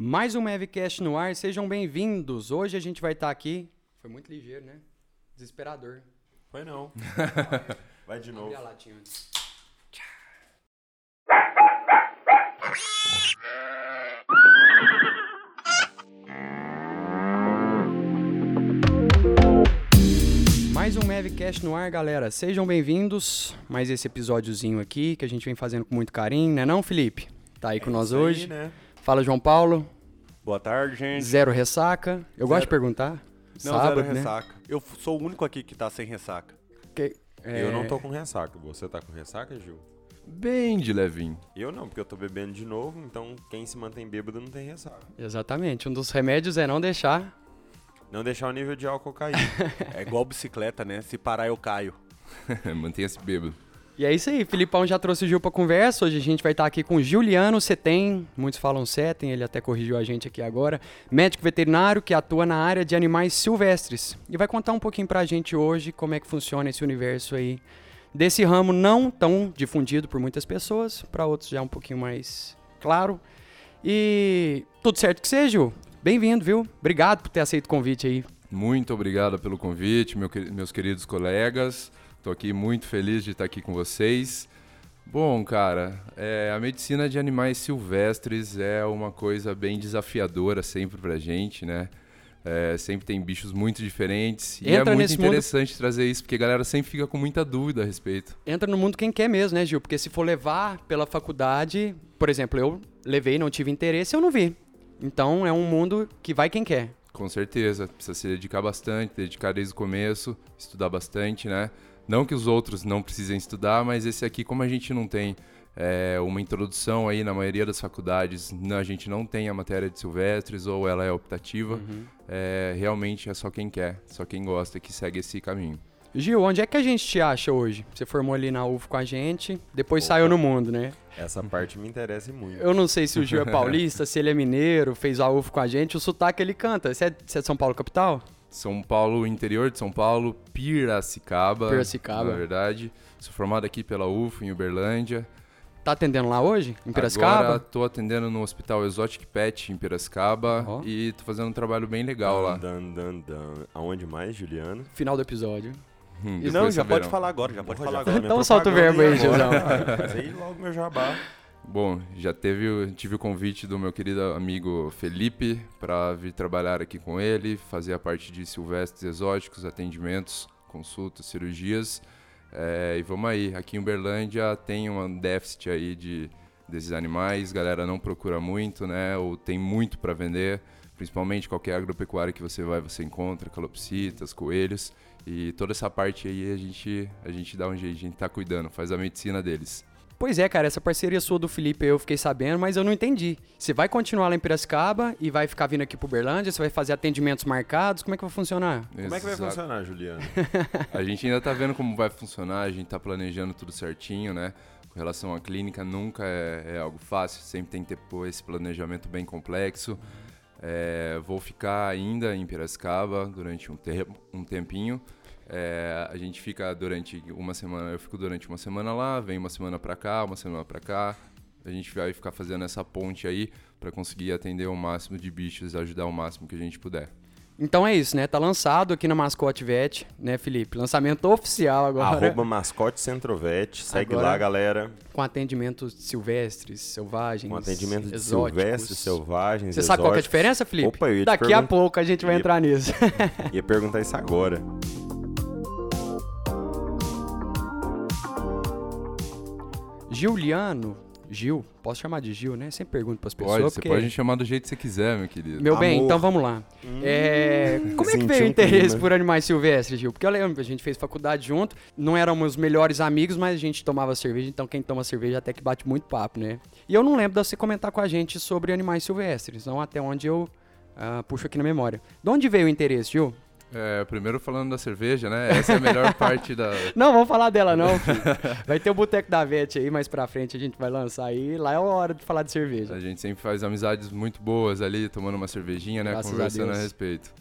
Mais um Mavcast no ar, sejam bem-vindos. Hoje a gente vai estar aqui. Foi muito ligeiro, né? Desesperador. Foi não. Vai de novo. Abri a latinha antes. Mais um Mavcast no ar, galera. Sejam bem-vindos. Mais esse episódiozinho aqui que a gente vem fazendo com muito carinho, né não, Felipe? Tá aí com nós É Isso aí, hoje. né? Fala, João Paulo. Boa tarde, gente. Zero ressaca. Eu gosto de perguntar. Não, Sábado, zero né? ressaca. Eu f- sou o único aqui que tá sem ressaca. Que- é, Eu não tô com ressaca. Você tá com ressaca, Gil? Bem de levinho. Eu não, porque eu tô bebendo de novo, então quem se mantém bêbado não tem ressaca. Exatamente. Um dos remédios é não deixar. Não deixar o nível de álcool cair. É igual bicicleta, né? Se parar, eu caio. Mantenha-se bêbado. E é isso aí. Filipão já trouxe o Gil pra conversa. Hoje a gente vai estar aqui com o Juliano Setem. Muitos falam Setem, ele até corrigiu a gente aqui agora. Médico veterinário que atua na área de animais silvestres. E vai contar um pouquinho pra gente hoje como é que funciona esse universo aí. Desse ramo não tão difundido por muitas pessoas, para outros já um pouquinho mais claro. E tudo certo que seja, Gil? Bem-vindo, viu? Obrigado por ter aceito o convite aí. Muito obrigado pelo convite, meu meus queridos colegas. Estou aqui muito feliz de estar aqui com vocês. Bom, cara, é, a medicina de animais silvestres é uma coisa bem desafiadora sempre pra gente, né? É, sempre tem bichos muito diferentes. E Entra é muito nesse mundo- interessante trazer isso, porque a galera sempre fica com muita dúvida a respeito. entra no mundo quem quer mesmo, né, Gil? Porque se for levar pela faculdade, por exemplo, eu levei, não tive interesse, eu não vi. Então é um mundo que vai quem quer. Com certeza, precisa se dedicar bastante, dedicar desde o começo, estudar bastante, né? Não que os outros não precisem estudar, mas esse aqui, como a gente não tem é, uma introdução aí na maioria das faculdades, a gente não tem a matéria de silvestres ou ela é optativa, é, realmente é só quem quer, só quem gosta que segue esse caminho. Gil, onde é que a gente te acha hoje? Você formou ali na UF com a gente, depois Opa. saiu no mundo, né? Essa parte me interessa muito. Eu não sei se o Gil é paulista, se ele é mineiro, fez a UF com a gente, o sotaque ele canta. Você é, você é de São Paulo capital? São Paulo, interior de São Paulo, Piracicaba, Piracicaba. na verdade. Sou formado aqui pela UF, em Uberlândia. Tá atendendo lá hoje? Em Piracicaba? Agora tô atendendo no Hospital Exotic Pet em Piracicaba Ó. e tô fazendo um trabalho bem legal lá. Dan, dan, dan. Aonde mais, Juliano? Final do episódio. Hum, Não, já saberão. pode falar agora, já pode Porra, falar já agora. foi Então solta o verbo aí. Mas aí logo meu jabá. Bom, já teve, tive o convite do meu querido amigo Felipe para vir trabalhar aqui com ele, fazer a parte de silvestres exóticos, atendimentos, consultas, cirurgias. É, e vamos aí, aqui em Uberlândia tem um déficit aí de desses animais, galera não procura muito, né? Ou tem muito para vender, principalmente qualquer agropecuária que você vai, você encontra calopsitas, coelhos e toda essa parte aí a gente a gente dá um jeito, a gente tá cuidando, faz a medicina deles. Pois é, cara, essa parceria sua do Felipe eu fiquei sabendo, mas eu não entendi. Você vai continuar lá em Piracicaba e vai ficar vindo aqui pro Uberlândia? Você vai fazer atendimentos marcados? Como é que vai funcionar? Como é que vai Exato. funcionar, Juliano? A gente ainda tá vendo como vai funcionar, a gente tá planejando tudo certinho, né? Com relação à clínica, nunca é, é algo fácil, sempre tem que ter pô, esse planejamento bem complexo. É, vou ficar ainda em Piracicaba durante um, te um tempinho. É, a gente fica durante uma semana, eu fico durante uma semana lá, vem uma semana pra cá, uma semana pra cá. A gente vai ficar fazendo essa ponte aí pra conseguir atender o máximo de bichos, ajudar o máximo que a gente puder. Então é isso, né? Tá lançado aqui na Mascote Vet, né, Felipe? Lançamento oficial agora. Arroba mascote centrovete. Segue Agora- lá, galera. Com atendimentos silvestres, selvagens. Com atendimento de exóticos. silvestres, selvagens, Você sabe qual que é a exóticos. diferença, Felipe? Opa, eu ia te Daqui a pouco a gente vai ia- entrar nisso. Ia perguntar isso agora. Juliano, Gil, posso chamar de Gil, né? Sempre pergunto pras pessoas. Pode, você porque... pode me chamar do jeito que você quiser, meu querido. Meu bem, Amor. então vamos lá. É, Como é que veio o interesse clima. por animais silvestres, Gil? Porque eu lembro, a gente fez faculdade junto, não éramos melhores amigos, mas a gente tomava cerveja, então quem toma cerveja até que bate muito papo, né? E eu não lembro de você comentar com a gente sobre animais silvestres, então até onde eu ah, puxo aqui na memória. De onde veio o interesse, Gil? É, primeiro falando da cerveja, né? Essa é a melhor parte da. Não, vamos falar dela não, filho. Vai ter o Boteco da Vete aí, mais pra frente a gente vai lançar aí, lá é a hora de falar de cerveja. A gente sempre faz amizades muito boas ali, tomando uma cervejinha, né? Graças a Conversando a, Deus. respeito.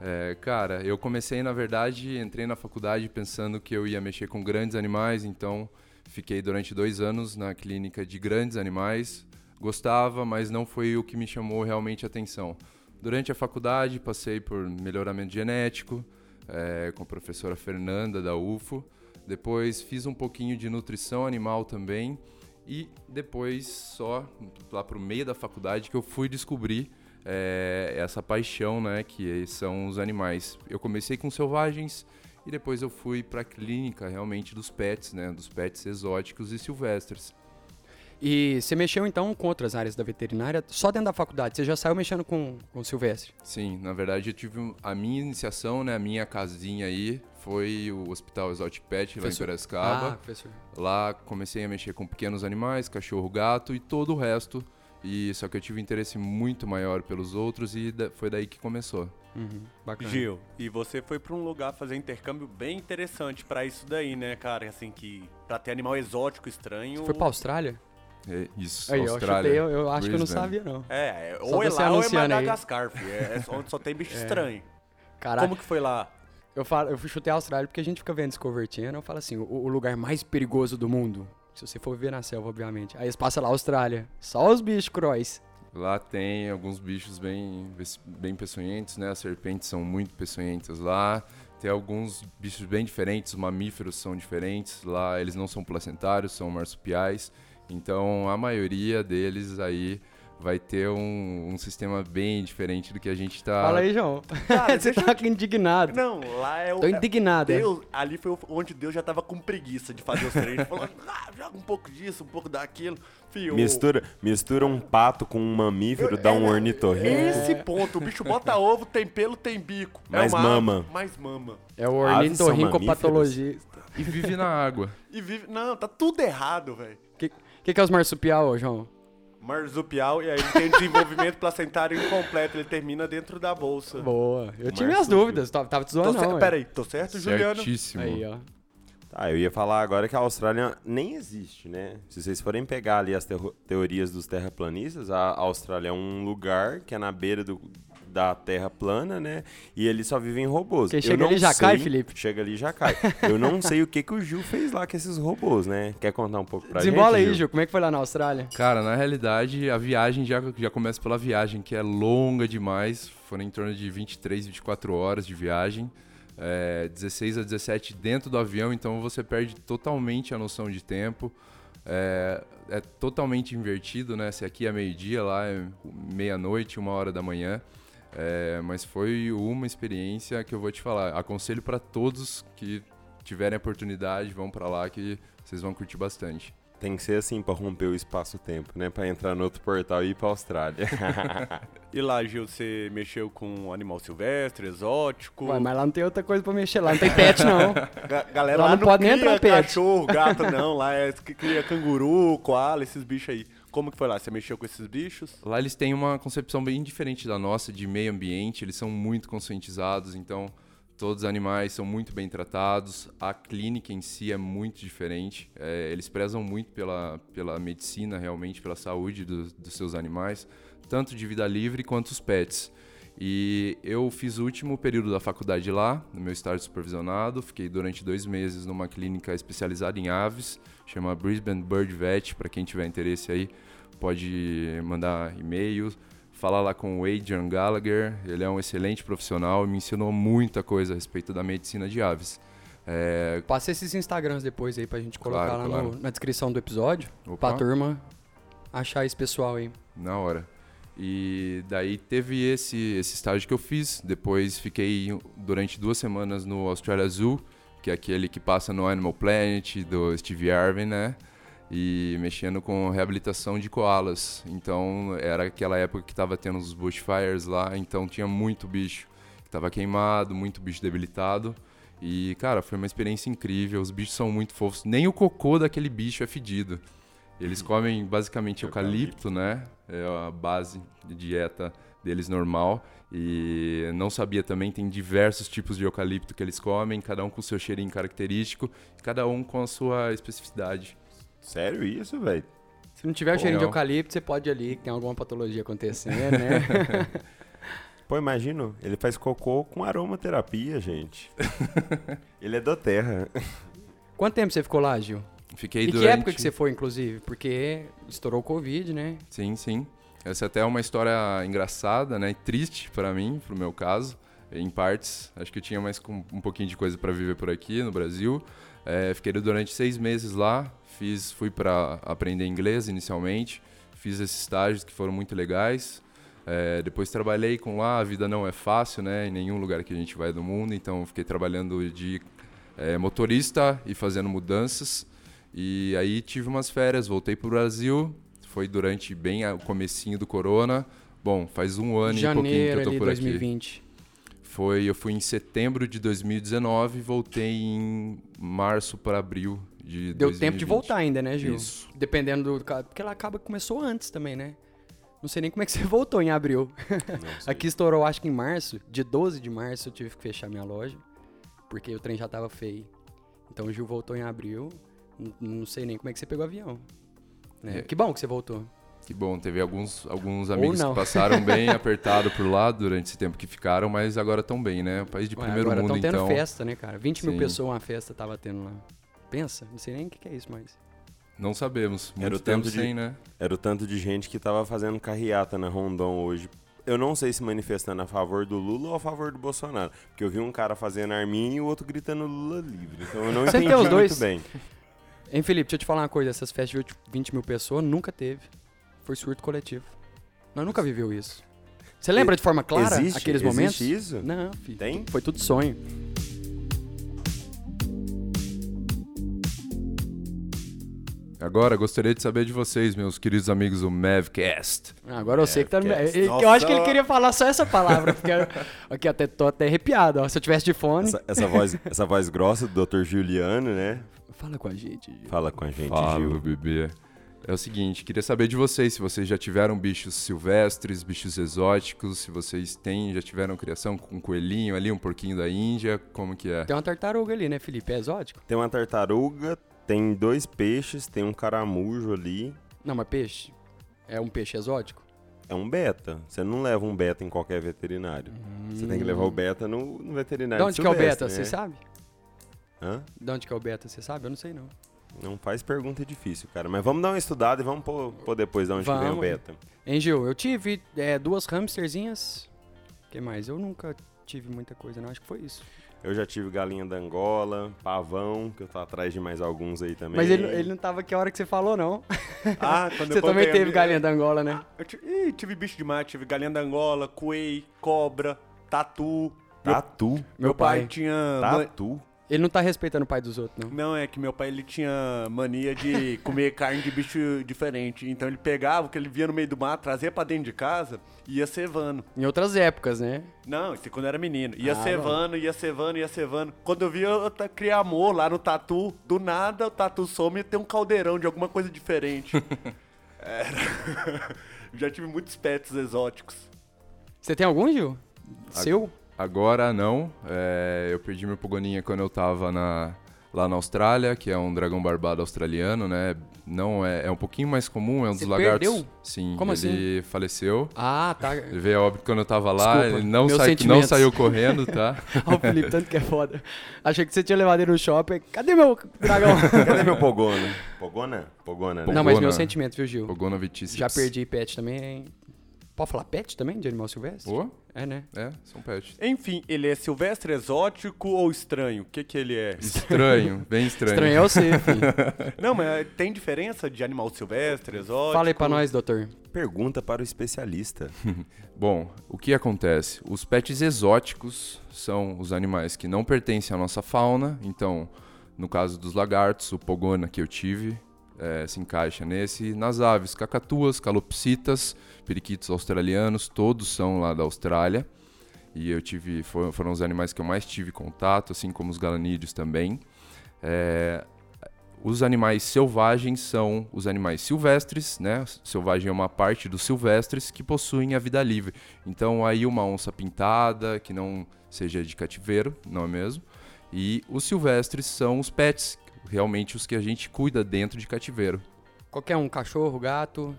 É, cara, eu comecei, na verdade, entrei na faculdade pensando que eu ia mexer com grandes animais, então fiquei durante dois anos na clínica de grandes animais, Gostava, mas não foi o que me chamou realmente a atenção. Durante a faculdade, passei por melhoramento genético é, com a professora Fernanda da UFO. Depois fiz um pouquinho de nutrição animal também. E depois, só lá para o meio da faculdade, que eu fui descobrir é, essa paixão, né, que são os animais. Eu comecei com selvagens e depois eu fui para a clínica realmente dos pets, né, dos pets exóticos e silvestres. E você mexeu então com outras áreas da veterinária só dentro da faculdade? Você já saiu mexendo com, com silvestre? Sim, na verdade eu tive a minha iniciação, né, a minha casinha aí foi o Hospital Exotic Pet lá em Piracicaba. Ah, professor. Lá comecei a mexer com pequenos animais, cachorro, gato e todo o resto. E só que eu tive um interesse muito maior pelos outros e da- foi daí que começou. Uhum, bacana. Gil, e você foi pra um lugar fazer intercâmbio bem interessante pra isso daí, né, cara? Assim, que pra ter animal exótico estranho. Você foi pra Austrália? É isso, Aí, Austrália. eu chutei, eu, eu acho que eu não Brisbane. sabia, não. É, Só ou é lá ou é. Madagascar, filho. É, é só- onde só tem bicho estranho. Caraca, Como que foi lá? eu, falo, eu fui chutei a Austrália porque a gente fica vendo Discovery Channel, eu falo assim, o, o lugar mais perigoso do mundo, se você for viver na selva, obviamente. Aí eles passam lá, Austrália, só os bichos crois. Lá tem alguns bichos bem, bem peçonhentos, né? As serpentes são muito peçonhentas lá. Tem alguns bichos bem diferentes, os mamíferos são diferentes. Lá eles não são placentários, são marsupiais. Então a maioria deles aí vai ter um, um sistema bem diferente do que a gente está. Fala aí, João. Cara, você tá indignado. Não, lá é o. Tô é- indignado, é. Deus, ali foi onde Deus já tava com preguiça de fazer os treinos. Falando, ah, joga um pouco disso, um pouco daquilo. Fio, Mistura, mistura um pato com um mamífero, dá um ornitorrinco. Esse ponto, o bicho bota ovo, tem pelo, tem bico. Mais é uma mama. Mais mama. É o Aves são ornitorrincopatologista. E vive na água. E vive. Não, tá tudo errado, velho. O que, que, é os marsupial, João? Marsupial, e aí ele tem desenvolvimento placentário incompleto, ele termina dentro da bolsa. Boa. Eu tive minhas Marsupio. dúvidas, tava, tava te zoando, não. é. Pera aí, tô certo, Juliano? Certíssimo. Aí, ó. Tá, eu ia falar agora que a Austrália nem existe, né? Se vocês forem pegar ali as teo- teorias dos terraplanistas, a Austrália é um lugar que é na beira do, da terra plana, né? E eles só vivem robôs. Quem Eu chega não ali já sei- cai, Felipe? Chega ali e já cai. eu não sei o que, que o Gil fez lá com esses robôs, né? Quer contar um pouco pra Desembola gente, aí, Gil. Como é que foi lá na Austrália? Cara, na realidade, a viagem já, já começa pela viagem, que é longa demais. Foram em torno de 23, 24 horas de viagem. É, 16 a 17 dentro do avião, então você perde totalmente a noção de tempo. É, é totalmente invertido, né? Se aqui é meio-dia, lá é meia-noite, uma hora da manhã. É, mas foi uma experiência que eu vou te falar. Aconselho para todos que tiverem a oportunidade, vão para lá que vocês vão curtir bastante. Tem que ser assim pra romper o espaço-tempo, né? Pra entrar no outro portal e ir pra Austrália. E lá, Gil, você mexeu com animal silvestre, exótico? Ué, mas lá não tem outra coisa pra mexer lá. Não tem pet, não. Ga- galera Lá lá, não pode nem cria entrar pet. cachorro, gato, não. Lá é que cria canguru, koala, esses bichos aí. Como que foi lá? Você mexeu com esses bichos? Lá eles têm uma concepção bem diferente da nossa de meio ambiente, eles são muito conscientizados, então todos os animais são muito bem tratados, a clínica em si é muito diferente, é, eles prezam muito pela, pela medicina, realmente, pela saúde dos- dos seus animais, tanto de vida livre quanto os pets. E eu fiz o último período da faculdade lá, no meu estágio supervisionado. Fiquei durante dois meses numa clínica especializada em aves, chama Brisbane Bird Vet. Para quem tiver interesse aí, pode mandar e-mail, falar lá com o Adrian Gallagher. Ele é um excelente profissional e me ensinou muita coisa a respeito da medicina de aves. É, Passa esses Instagrams depois aí pra gente colocar Claro, lá claro. no- na descrição do episódio. Opa. Pra turma achar esse pessoal aí. Na hora. E daí teve esse, esse estágio que eu fiz. Depois fiquei durante duas semanas no Australia Zoo, que é aquele que passa no Animal Planet, do Steve Irwin, né? E mexendo com reabilitação de koalas. Então era aquela época que tava tendo os bushfires lá, então tinha muito bicho que tava queimado, muito bicho debilitado. E, cara, foi uma experiência incrível. Os bichos são muito fofos. Nem o cocô daquele bicho é fedido. Eles comem basicamente eucalipto, né? É a base de dieta deles normal. E não sabia também, tem diversos tipos de eucalipto que eles comem, cada um com o seu cheirinho característico, cada um com a sua especificidade. Sério isso, velho? Se não tiver o Pô, cheirinho de não. eucalipto, você pode ir ali, que tem alguma patologia acontecendo, né? Pô, imagino, ele faz cocô com aromaterapia, gente. ele é da terra. Quanto tempo você ficou lá, Gil? Fiquei E durante... que época que você foi, inclusive? Porque estourou o Covid, né? Sim, sim. Essa até é uma história engraçada, né? Triste para mim, pro meu caso, em partes. Acho que eu tinha mais com- um pouquinho de coisa para viver por aqui no Brasil. É, fiquei durante seis meses lá. Fiz, fui para aprender inglês inicialmente. Fiz esses estágios que foram muito legais. É, depois trabalhei com lá. A vida não é fácil, né? Em nenhum lugar que a gente vai do mundo. Então fiquei trabalhando de é, motorista e fazendo mudanças. E aí tive umas férias, voltei pro Brasil. Foi durante bem o comecinho do corona. Bom, faz um ano e pouquinho que Janeiro eu tô ali, por aqui. 2020. Foi, eu fui em setembro de 2019 e voltei em março para abril de Deu 2020. tempo de voltar ainda, né, Gil? Isso. Dependendo do... Porque ela acaba começou antes também, né? Não sei nem como é que você voltou em abril. Aqui estourou, acho que em março. De 12 de março eu tive que fechar minha loja. Porque o trem já tava feio. Então o Gil voltou em abril. Não sei nem como é que você pegou o avião. né? É. Que bom que você voltou. Que bom, teve alguns, alguns amigos que passaram bem apertado por lá durante esse tempo que ficaram, mas agora estão bem, né? País de Ué, primeiro agora mundo, tão tendo então. festa, né, cara? 20 mil Sim. pessoas uma festa tava tendo lá. Pensa, não sei nem o que, que é isso, mas. Não sabemos. Muito Era o tempo tanto de- sem, né? Era o tanto de gente que tava fazendo carreata na Rondon hoje. Eu não sei se manifestando a favor do Lula ou a favor do Bolsonaro. Porque eu vi um cara fazendo arminha e o outro gritando Lula livre. Então eu não Sempre entendi muito dois. bem. Hein, Felipe, deixa eu te falar uma coisa. Essas festas de 20 mil pessoas nunca teve. Foi surto coletivo. Nós nunca viveu isso. Você lembra de forma clara existe? aqueles Existe momentos? isso? Não, filho. Tem? Foi tudo sonho. Agora, gostaria de saber de vocês, meus queridos amigos do Mavcast. Ah, Agora eu sei que tá no. Mavcast. Eu, Nossa. eu acho que ele queria falar só essa palavra. Porque eu- aqui até tô até arrepiado. Ó. Se eu tivesse de fone. Essa, essa voz, essa voz grossa do Dr. Juliano, né? Fala com a gente. Gil. Fala com a gente, Fala, Gil. bebê. É o seguinte, queria saber de vocês, se vocês já tiveram bichos silvestres, bichos exóticos, se vocês têm, já tiveram criação com um coelhinho ali, um porquinho da Índia, como que é? Tem uma tartaruga ali, né, Felipe? É exótico? Tem uma tartaruga, tem dois peixes, tem um caramujo ali. Não, mas peixe. É um peixe exótico? É um beta. Você não leva um beta em qualquer veterinário. Você tem que levar o beta no, no De veterinário onde que é o beta? Você né? sabe? Hã? De onde que é o beta? Você sabe? Eu não sei, não. Não faz pergunta difícil, cara. Mas vamos dar uma estudada e vamos pôr, pôr depois de onde que vem o Vamos. beta. Hein, Gil? Eu tive é, duas hamsterzinhas. O que mais? Eu nunca tive muita coisa, não. Acho que foi isso. Eu já tive galinha da Angola, pavão, que eu tô atrás de mais alguns aí também. Mas ele, ele não tava aqui a hora que você falou, não. Ah, quando Você eu também a teve minha- galinha da Angola, né? Eu tive, ih, tive bicho demais, tive galinha da Angola, coelho, cobra, tatu. Meu, Tatu. meu pai, pai. tinha. Tatu. Ele não tá respeitando o pai dos outros, não. Não, é que meu pai ele tinha mania de comer carne de bicho diferente. Então ele pegava o que ele via no meio do mato, trazia pra dentro de casa e ia cevando. Em outras épocas, né? Não, isso é quando eu era menino. Ia Ah, cevando, ia cevando, ia cevando. Quando eu via, eu criei amor lá no tatu. Do nada, o tatu some e tem um caldeirão de alguma coisa diferente. Era. Já tive muitos pets exóticos. Você tem algum, Gil? Seu? Agora não, é, eu perdi meu pogoninha quando eu tava na, lá na Austrália, que é um dragão barbado australiano, né? Não é, é um pouquinho mais comum, é um Você dos lagartos. perdeu? Sim, Como ele faleceu. Ah, tá. Ele veio a óbito quando eu tava lá, Desculpa, ele não, sai- não saiu correndo, tá? Olha o Felipe, tanto que é foda. Achei que você tinha levado ele no shopping. Cadê meu dragão? Cadê meu Pogona? Pogona? Pogona, né? não, mas Pogona. meu sentimento, viu, Gil? Pogona vitícia. Já perdi pet também. Pode falar pet também, de animal silvestre? Pô, É, né? é, são pets. Enfim, ele é silvestre, exótico ou estranho? O que que ele é? Estranho, bem estranho. Estranho é você, filho. Não, mas é, tem diferença de animal silvestre, exótico? Fala aí pra nós, doutor. Pergunta para o especialista. Bom, o que acontece? Os pets exóticos são os animais que não pertencem à nossa fauna. Então, no caso dos lagartos, o pogona que eu tive eh, se encaixa nesse. Nas aves, cacatuas, calopsitas, periquitos australianos, todos são lá da Austrália. E eu tive, foram, os animais que eu mais tive contato, assim como os galanídeos também. Eh, os animais selvagens são os animais silvestres, né? Selvagem é uma parte dos silvestres que possuem a vida livre. Então aí uma onça pintada, que não seja de cativeiro, não é mesmo? E os silvestres são os pets, realmente os que a gente cuida dentro de cativeiro. Qualquer um, cachorro, gato.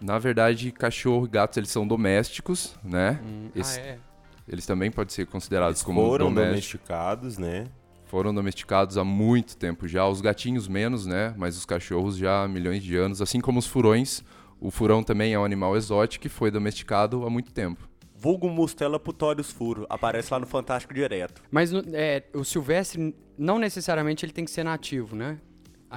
Na verdade, cachorro e gatos eles são domésticos, né? Hum, Esse- Ah, é. Eles também podem ser considerados Eles como foram domésticos. domesticados, né? foram domesticados há muito tempo já. Os gatinhos menos, né? Mas os cachorros já há milhões de anos. Assim como os furões. O furão também é um animal exótico e foi domesticado há muito tempo. Vulgo Mustela putorius furo. Aparece lá no Fantástico direto. Mas é, o silvestre, não necessariamente ele tem que ser nativo, né?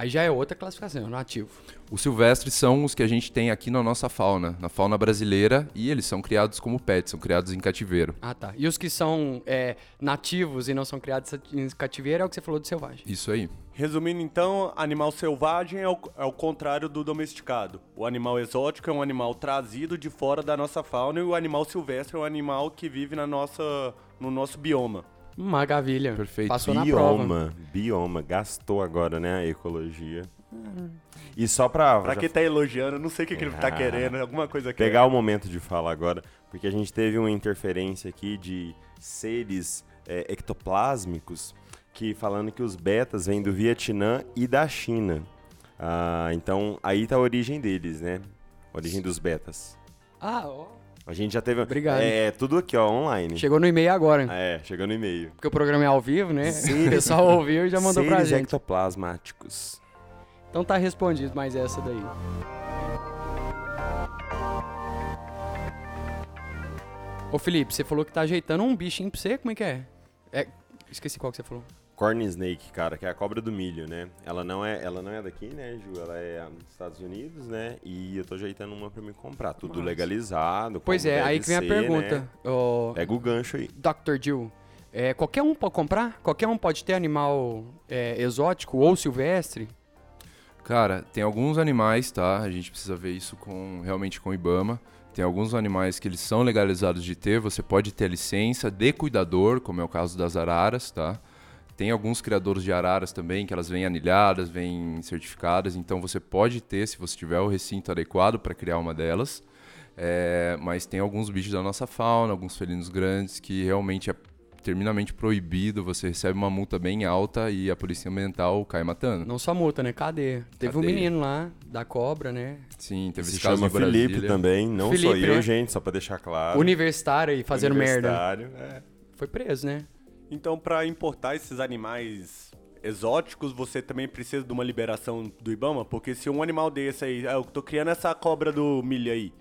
Aí já é outra classificação, nativo. Os silvestres são os que a gente tem aqui na nossa fauna, na fauna brasileira, e eles são criados como pets, são criados em cativeiro. Ah, tá. E os que são é, nativos e não são criados em cativeiro é o que você falou do selvagem. Isso aí. Resumindo então, animal selvagem é o, é o contrário do domesticado. O animal exótico é um animal trazido de fora da nossa fauna e o animal silvestre é um animal que vive na nossa, no nosso bioma. Maravilha. Perfeito. Passou na prova. Bioma, bioma, gastou agora, né, a ecologia. E só pra, Pra já quem tá elogiando, eu não sei o que, que ele tá Ah. querendo, alguma coisa que pegar o momento de falar agora, porque a gente teve uma interferência aqui de seres é, ectoplásmicos que falando que os betas vêm do Vietnã e da China. Ah, então aí tá a origem deles, né? A origem dos betas. Ah, ó. A gente já teve. Obrigado. É, tudo aqui, ó, online. Chegou no e-mail agora. É, chegou no e-mail. Porque o programa é ao vivo, né? Sim. O pessoal ouviu e já mandou pra Seres gente. ectoplasmáticos. Então tá respondido mais essa daí. Ô Felipe, você falou que tá ajeitando um bichinho pra você, como é que é? É, esqueci qual que você falou. Corn snake, cara, que é a cobra do milho, né? Ela não é, ela não é daqui, né, Ju? Ela é dos Estados Unidos, né? E eu tô ajeitando uma pra me comprar. Tudo Massa. legalizado. Pois é, aí que vem a ser, pergunta. né? Ô, Pega o gancho aí. Dr. Jill, é, qualquer um pode comprar? Qualquer um pode ter animal é, exótico ou silvestre? Cara, tem alguns animais, tá? A gente precisa ver isso com realmente com o IBAMA. Tem alguns animais que eles são legalizados de ter, você pode ter licença de cuidador, como é o caso das araras, tá? Tem alguns criadores de araras também, que elas vêm anilhadas, vêm certificadas, então você pode ter, se você tiver o recinto adequado para criar uma delas. É, mas tem alguns bichos da nossa fauna, alguns felinos grandes, que realmente é terminamente proibido, você recebe uma multa bem alta e a polícia ambiental cai matando. Não só multa, né? Cadeia. Teve um menino lá, da cobra, né? Sim, teve Se esse caso chama. Felipe também, não sou Felipe, eu, né? gente, só pra deixar claro. Universitário e fazendo merda. Universitário, é. Foi preso, né? Então, para importar esses animais exóticos, você também precisa de uma liberação do Ibama? Porque se um animal desse aí, ah, eu tô criando essa cobra do milho aí,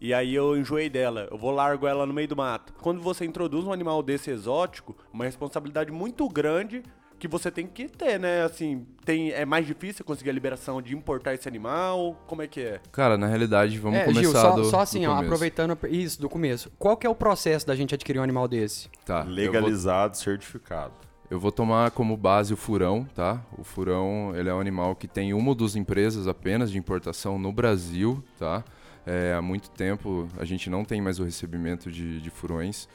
e aí eu enjoei dela, eu vou largo ela no meio do mato. Quando você introduz um animal desse exótico, uma responsabilidade muito grande que você tem que ter, né? Assim, tem, é mais difícil conseguir a liberação de importar esse animal? Como é que é? Cara, na realidade, vamos é, começar Gil, só, do, só assim, do ó, começo. aproveitando isso do começo. Qual que é o processo da gente adquirir um animal desse? Tá, eu vou, Legalizado, certificado. eu vou tomar como base o furão, tá? O furão, ele é um animal que tem uma ou duas empresas apenas de importação no Brasil, tá? É, há muito tempo a gente não tem mais o recebimento de, de furões.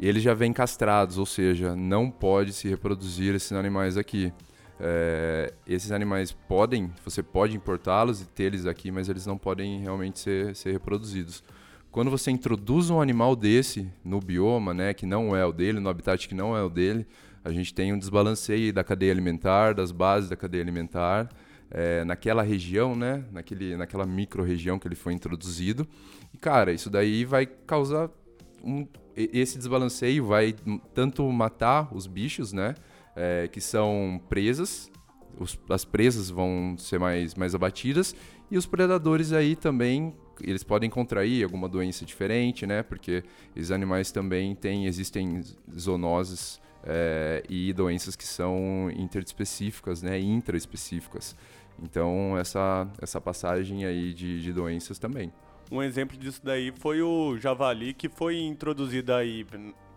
E eles já vêm castrados, ou seja, não pode se reproduzir esses animais aqui. É, esses animais podem, você pode importá-los e tê-los aqui, mas eles não podem realmente ser, ser reproduzidos. Quando você introduz um animal desse no bioma, né, que não é o dele, no habitat que não é o dele, a gente tem um desbalanceio da cadeia alimentar, das bases da cadeia alimentar, é, naquela região, né, naquele, naquela micro-região que ele foi introduzido. E, cara, isso daí vai causar um, esse desbalanceio vai tanto matar os bichos, né, é, que são presas, os- as presas vão ser mais, mais abatidas e os predadores aí também eles podem contrair alguma doença diferente, né? Porque esses animais também têm existem zoonoses é, e doenças que são interespecíficas, né? Intraespecíficas. Então essa essa passagem aí de, de doenças também. Um exemplo disso daí foi o javali que foi introduzido aí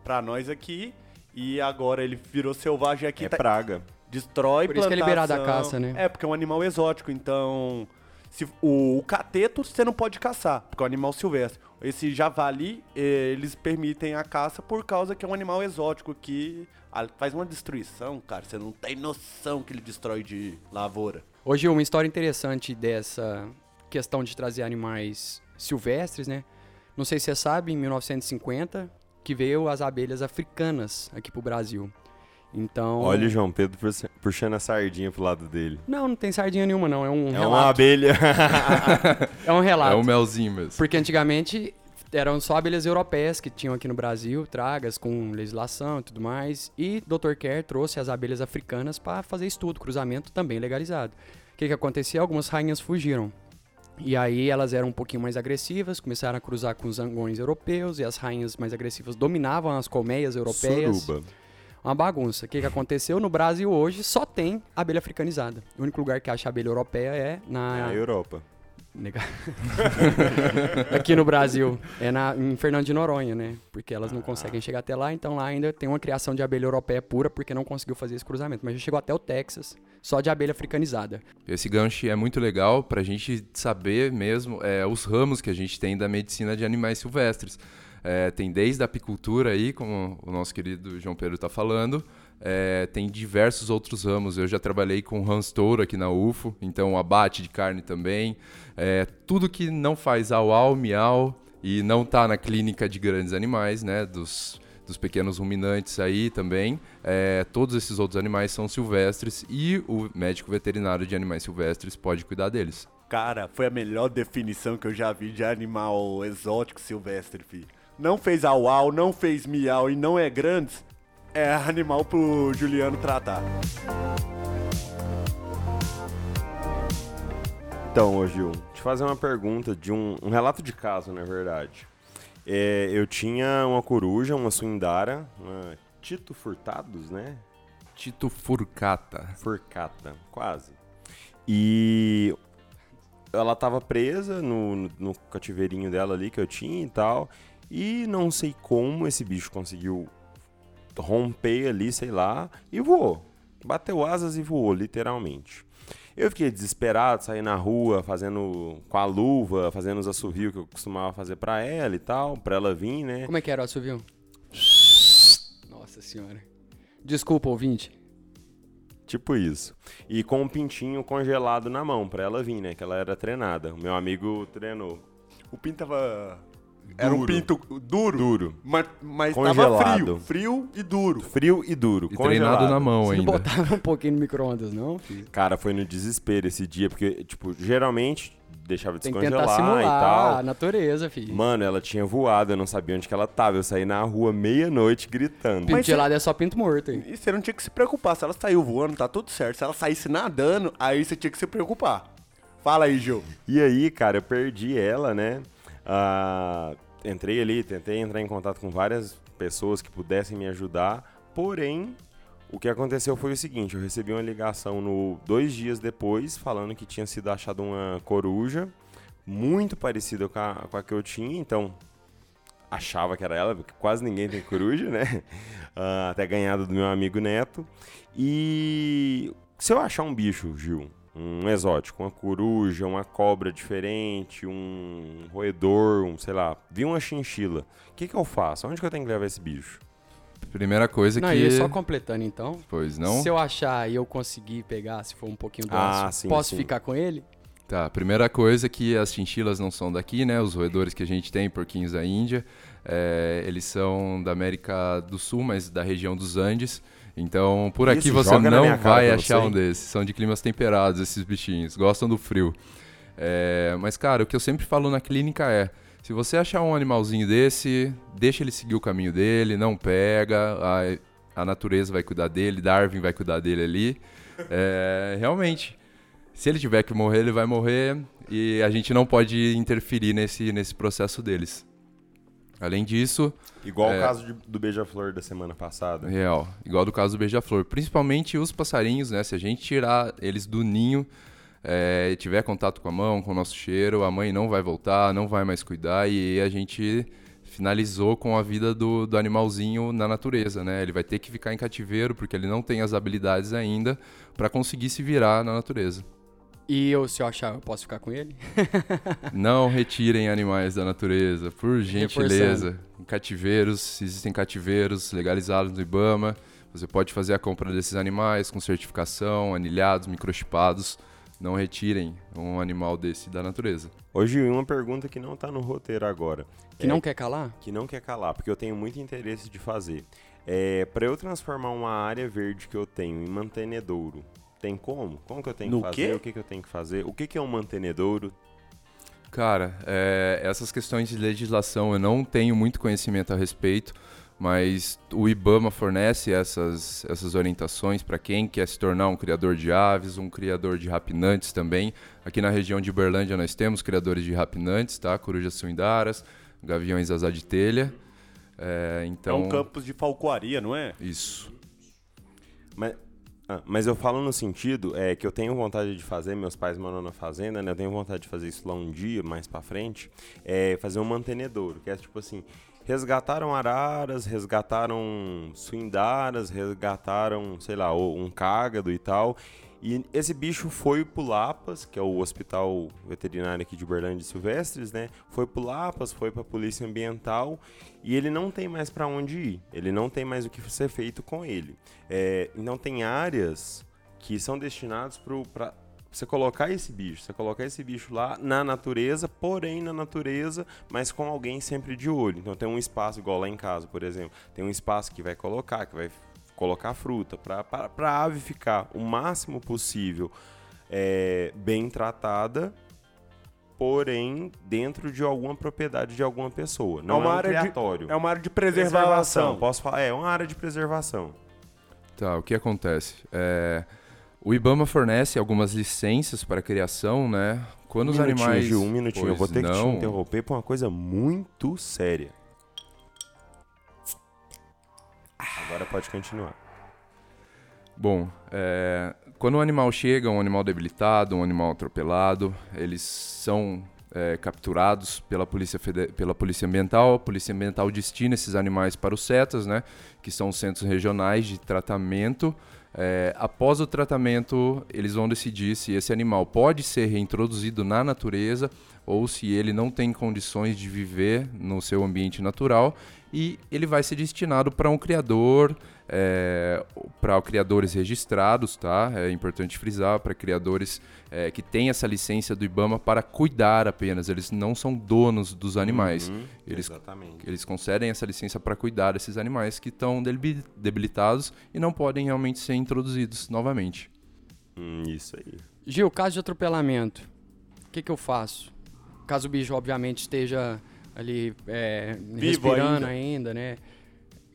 pra nós aqui e agora ele virou selvagem aqui, é tá- praga. destrói Por isso que é plantação. liberado a caça, né? É, porque é um animal exótico, então se, o, o cateto você não pode caçar, porque é um animal silvestre. Esse javali, eles permitem a caça por causa que é um animal exótico que faz uma destruição, cara. Você não tem noção que ele destrói de lavoura. Ô Gil, uma história interessante dessa questão de trazer animais silvestres, né? Não sei se você sabe, em 1950, que veio as abelhas africanas aqui pro Brasil. Então... Olha o João Pedro puxa- puxando a sardinha pro lado dele. Não, não tem sardinha nenhuma, não. É um É uma relato. abelha. É um relato. É o melzinho mesmo. Porque antigamente eram só abelhas europeias que tinham aqui no Brasil, tragas com legislação e tudo mais. E Dr. Kerr trouxe as abelhas africanas para fazer estudo, cruzamento também legalizado. O que, que acontecia? Algumas rainhas fugiram. E aí elas eram um pouquinho mais agressivas, começaram a cruzar com os zangões europeus e as rainhas mais agressivas dominavam as colmeias europeias. Suruba. Uma bagunça. O que, que aconteceu? No Brasil hoje só tem abelha africanizada. O único lugar que acha abelha europeia é na. É a Europa. Nega- Aqui no Brasil, é na, em Fernando de Noronha, né? Porque elas não conseguem chegar até lá, então lá ainda tem uma criação de abelha europeia pura, porque não conseguiu fazer esse cruzamento. Mas já chegou até o Texas, só de abelha africanizada. Esse gancho é muito legal para a gente saber mesmo é, os ramos que a gente tem da medicina de animais silvestres. É, tem desde a apicultura aí, como o nosso querido João Pedro está falando, é, tem diversos outros ramos. Eu já trabalhei com Hans Touro aqui na UFO, então abate de carne também. É, tudo que não faz au au, miau e não está na clínica de grandes animais, né, dos, dos pequenos ruminantes aí também. É, todos esses outros animais são silvestres e o médico veterinário de animais silvestres pode cuidar deles. Cara, foi a melhor definição que eu já vi de animal exótico silvestre, filho. Não fez au au, não fez miau e não é grandes, é animal pro Juliano tratar. Então, ô Gil, te fazer uma pergunta de um, um relato de caso, na verdade. É, eu tinha uma coruja, uma suindara, uma Tito Furtados, né? Tito Furcata. Furcata, quase. E ela tava presa no, no, no cativeirinho dela ali que eu tinha e tal. E não sei como esse bicho conseguiu romper ali, sei lá, e voou. Bateu asas e voou, literalmente. Eu fiquei desesperado, saí na rua fazendo com a luva, fazendo os assovios que eu costumava fazer pra ela e tal, pra ela vir, né? Como é que era o assovio? Nossa senhora. Desculpa, ouvinte. Tipo isso. E com um pintinho congelado na mão pra ela vir, né? Que ela era treinada. O meu amigo treinou. O pinto tava. Era um pinto duro, Duro. mas, mas tava Congelado. frio. Frio e duro. Frio e duro. E congelado. treinado na mão Você não ainda. botava um pouquinho no micro-ondas, não, filho? Cara, foi no desespero esse dia, porque, tipo, geralmente deixava Tem que descongelar tentar simular e tal. a natureza, filho. Mano, ela tinha voado, eu não sabia onde que ela tava. Eu saí na rua meia-noite gritando. Pinto gelado é só pinto morto, hein? E você não tinha que se preocupar. Se ela saiu voando, tá tudo certo. Se ela saísse nadando, aí você tinha que se preocupar. Fala aí, Gil. E aí, cara, eu perdi ela, né? Ah, entrei ali, tentei entrar em contato com várias pessoas que pudessem me ajudar. Porém, o que aconteceu foi o seguinte: eu recebi uma ligação no dois dias depois, falando que tinha sido achada uma coruja muito parecida com a, com a que eu tinha. Então, achava que era ela, porque quase ninguém tem coruja, né? Ah, até ganhado do meu amigo Neto. E se eu achar um bicho, Gil, um exótico, uma coruja, uma cobra diferente, um roedor, um, sei lá, vi uma chinchila, o que, que eu faço? Onde que eu tenho que levar esse bicho? Primeira coisa Não, que. e só completando então. Pois não? Se eu achar e eu conseguir pegar, se for um pouquinho do Ah, sim, posso sim. ficar com ele? Tá, primeira coisa que as chinchilas não são daqui, né? Os roedores que a gente tem, porquinhos da Índia, é, eles são da América do Sul, mas da região dos Andes. Então, por aqui Isso, você não vai achar um desses. São de climas temperados, esses bichinhos. Gostam do frio. É, mas, cara, o que eu sempre falo na clínica é: se você achar um animalzinho desse, deixa ele seguir o caminho dele, não pega, a, a natureza vai cuidar dele, Darwin vai cuidar dele ali. É, realmente, se ele tiver que morrer, ele vai morrer e a gente não pode interferir nesse, nesse processo deles. Além disso, Igual É. o caso de- do beija-flor da semana passada. Real. Igual do caso do beija-flor. Principalmente os passarinhos, né? Se a gente tirar eles do ninho é, tiver contato com a mão, com o nosso cheiro, a mãe não vai voltar, não vai mais cuidar e a gente finalizou com a vida do, do animalzinho na natureza, né? Ele vai ter que ficar em cativeiro porque ele não tem as habilidades ainda para conseguir se virar na natureza. E eu, se eu achar, eu posso ficar com ele? Não retirem animais da natureza, por gentileza. Em cativeiros, existem cativeiros legalizados no IBAMA. Você pode fazer a compra desses animais com certificação, anilhados, microchipados. Não retirem um animal desse da natureza. Hoje, uma pergunta que não tá no roteiro agora. Que É, não quer calar? que não quer calar, porque eu tenho muito interesse de fazer. É, para eu transformar uma área verde que eu tenho em mantenedouro, tem como? Como que eu tenho No que fazer? quê? O que, que eu tenho que fazer? O que, que é um mantenedouro? Cara, é, essas questões de legislação eu não tenho muito conhecimento a respeito, mas o IBAMA fornece essas, essas orientações para quem quer se tornar um criador de aves, um criador de rapinantes também. Aqui na região de Uberlândia nós temos criadores de rapinantes, tá? Corujas suindaras, gaviões asa de telha. É, então... É um campus de falcoaria, não é? Isso. Mas, ah, mas eu falo no sentido é, que eu tenho vontade de fazer, meus pais moram na fazenda, né? Eu tenho vontade de fazer isso lá um dia, mais pra frente, é fazer um mantenedouro, que é tipo assim, resgataram araras, resgataram suindaras, resgataram, sei lá, um cágado e tal, e esse bicho foi pro Lapas, que é o hospital veterinário aqui de Uberlândia Silvestres, né? Foi pro Lapas, foi pra Polícia Ambiental e ele não tem mais para onde ir. Ele não tem mais o que ser feito com ele. É, então tem áreas que são destinadas para você colocar esse bicho, você colocar esse bicho lá na natureza, porém na natureza, mas com alguém sempre de olho. Então tem um espaço igual lá em casa, por exemplo, tem um espaço que vai colocar, que vai colocar fruta, para a ave ficar o máximo possível é, bem tratada, porém dentro de alguma propriedade de alguma pessoa. Não é, uma é um área criatório. De, é uma área de preservação. preservação. Posso falar? É uma área de preservação. Tá, o que acontece? É, o IBAMA fornece algumas licenças para criação, né? Quando um os animais. Um minutinho, eu vou ter não... que te interromper por uma coisa muito séria. Agora pode continuar. Bom, é, quando um animal chega, um animal debilitado, um animal atropelado, eles são é, capturados pela polícia, pela polícia Ambiental. A Polícia Ambiental destina esses animais para os CETAS, né, que são os centros regionais de tratamento. É, após o tratamento, eles vão decidir se esse animal pode ser reintroduzido na natureza ou se ele não tem condições de viver no seu ambiente natural e ele vai ser destinado para um criador, é, para criadores registrados, tá? É importante frisar, para criadores é, que têm essa licença do IBAMA para cuidar apenas, eles não são donos dos animais. Uhum, eles, exatamente. eles concedem essa licença para cuidar desses animais que estão debilitados e não podem realmente ser introduzidos novamente. Hum, isso aí. Gil, caso de atropelamento, o que, que eu faço? Caso o bicho, obviamente, esteja ali é, respirando ainda. ainda, né?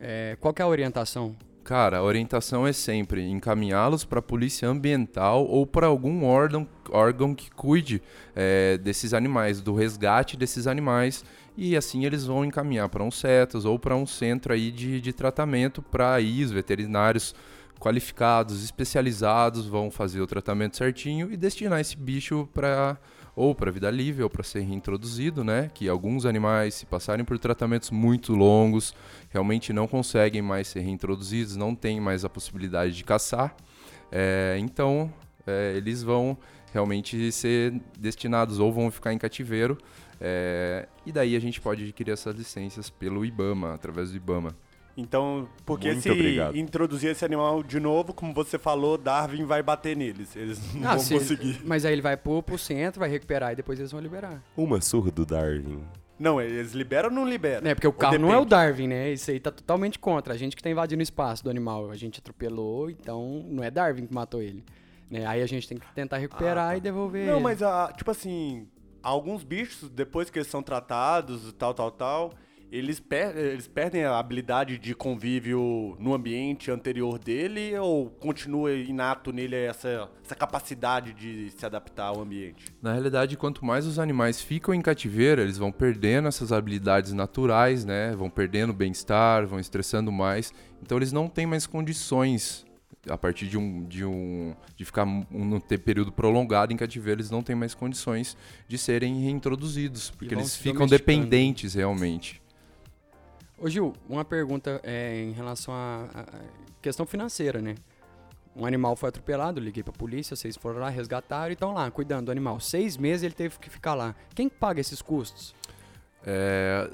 É, qual é a orientação? Cara, a orientação é sempre encaminhá-los para a polícia ambiental ou para algum órgão, órgão que cuide é, desses animais, do resgate desses animais. E assim eles vão encaminhar para um CETAS ou para um centro aí de, de tratamento para aí os veterinários qualificados, especializados vão fazer o tratamento certinho e destinar esse bicho para ou para vida livre ou para ser reintroduzido, né? Que alguns animais, se passarem por tratamentos muito longos, realmente não conseguem mais ser reintroduzidos, não tem mais a possibilidade de caçar. É, então, é, eles vão realmente ser destinados ou vão ficar em cativeiro. É, e daí a gente pode adquirir essas licenças pelo IBAMA, através do IBAMA. Então, porque Muito se obrigado. introduzir esse animal de novo, como você falou, Darwin vai bater neles. Eles não ah, vão se, conseguir. Mas aí ele vai pro, pro centro, vai recuperar e depois eles vão liberar. Uma surra do Darwin. Não, eles liberam ou não liberam? É, porque o carro não é o Darwin, né? Isso aí tá totalmente contra. A gente que tá invadindo o espaço do animal. A gente atropelou, então não é Darwin que matou ele. Né? Aí a gente tem que tentar recuperar ah, tá. e devolver Não, ele. mas, ah, tipo assim, alguns bichos, depois que eles são tratados, tal, tal, tal eles, per eles perdem a habilidade de convívio no ambiente anterior dele ou continua inato nele essa, essa capacidade de se adaptar ao ambiente? Na realidade, quanto mais os animais ficam em cativeiro, eles vão perdendo essas habilidades naturais, né? Vão perdendo bem-estar, vão estressando mais. Então eles não têm mais condições a partir de um de um de ficar um ter período prolongado em cativeiro, eles não têm mais condições de serem reintroduzidos, porque eles ficam dependentes realmente. Ô Gil, uma pergunta é, em relação à questão financeira, né? Um animal foi atropelado, liguei pra polícia, vocês foram lá, resgataram e estão lá, cuidando do animal. Seis meses ele teve que ficar lá. Quem paga esses custos? É,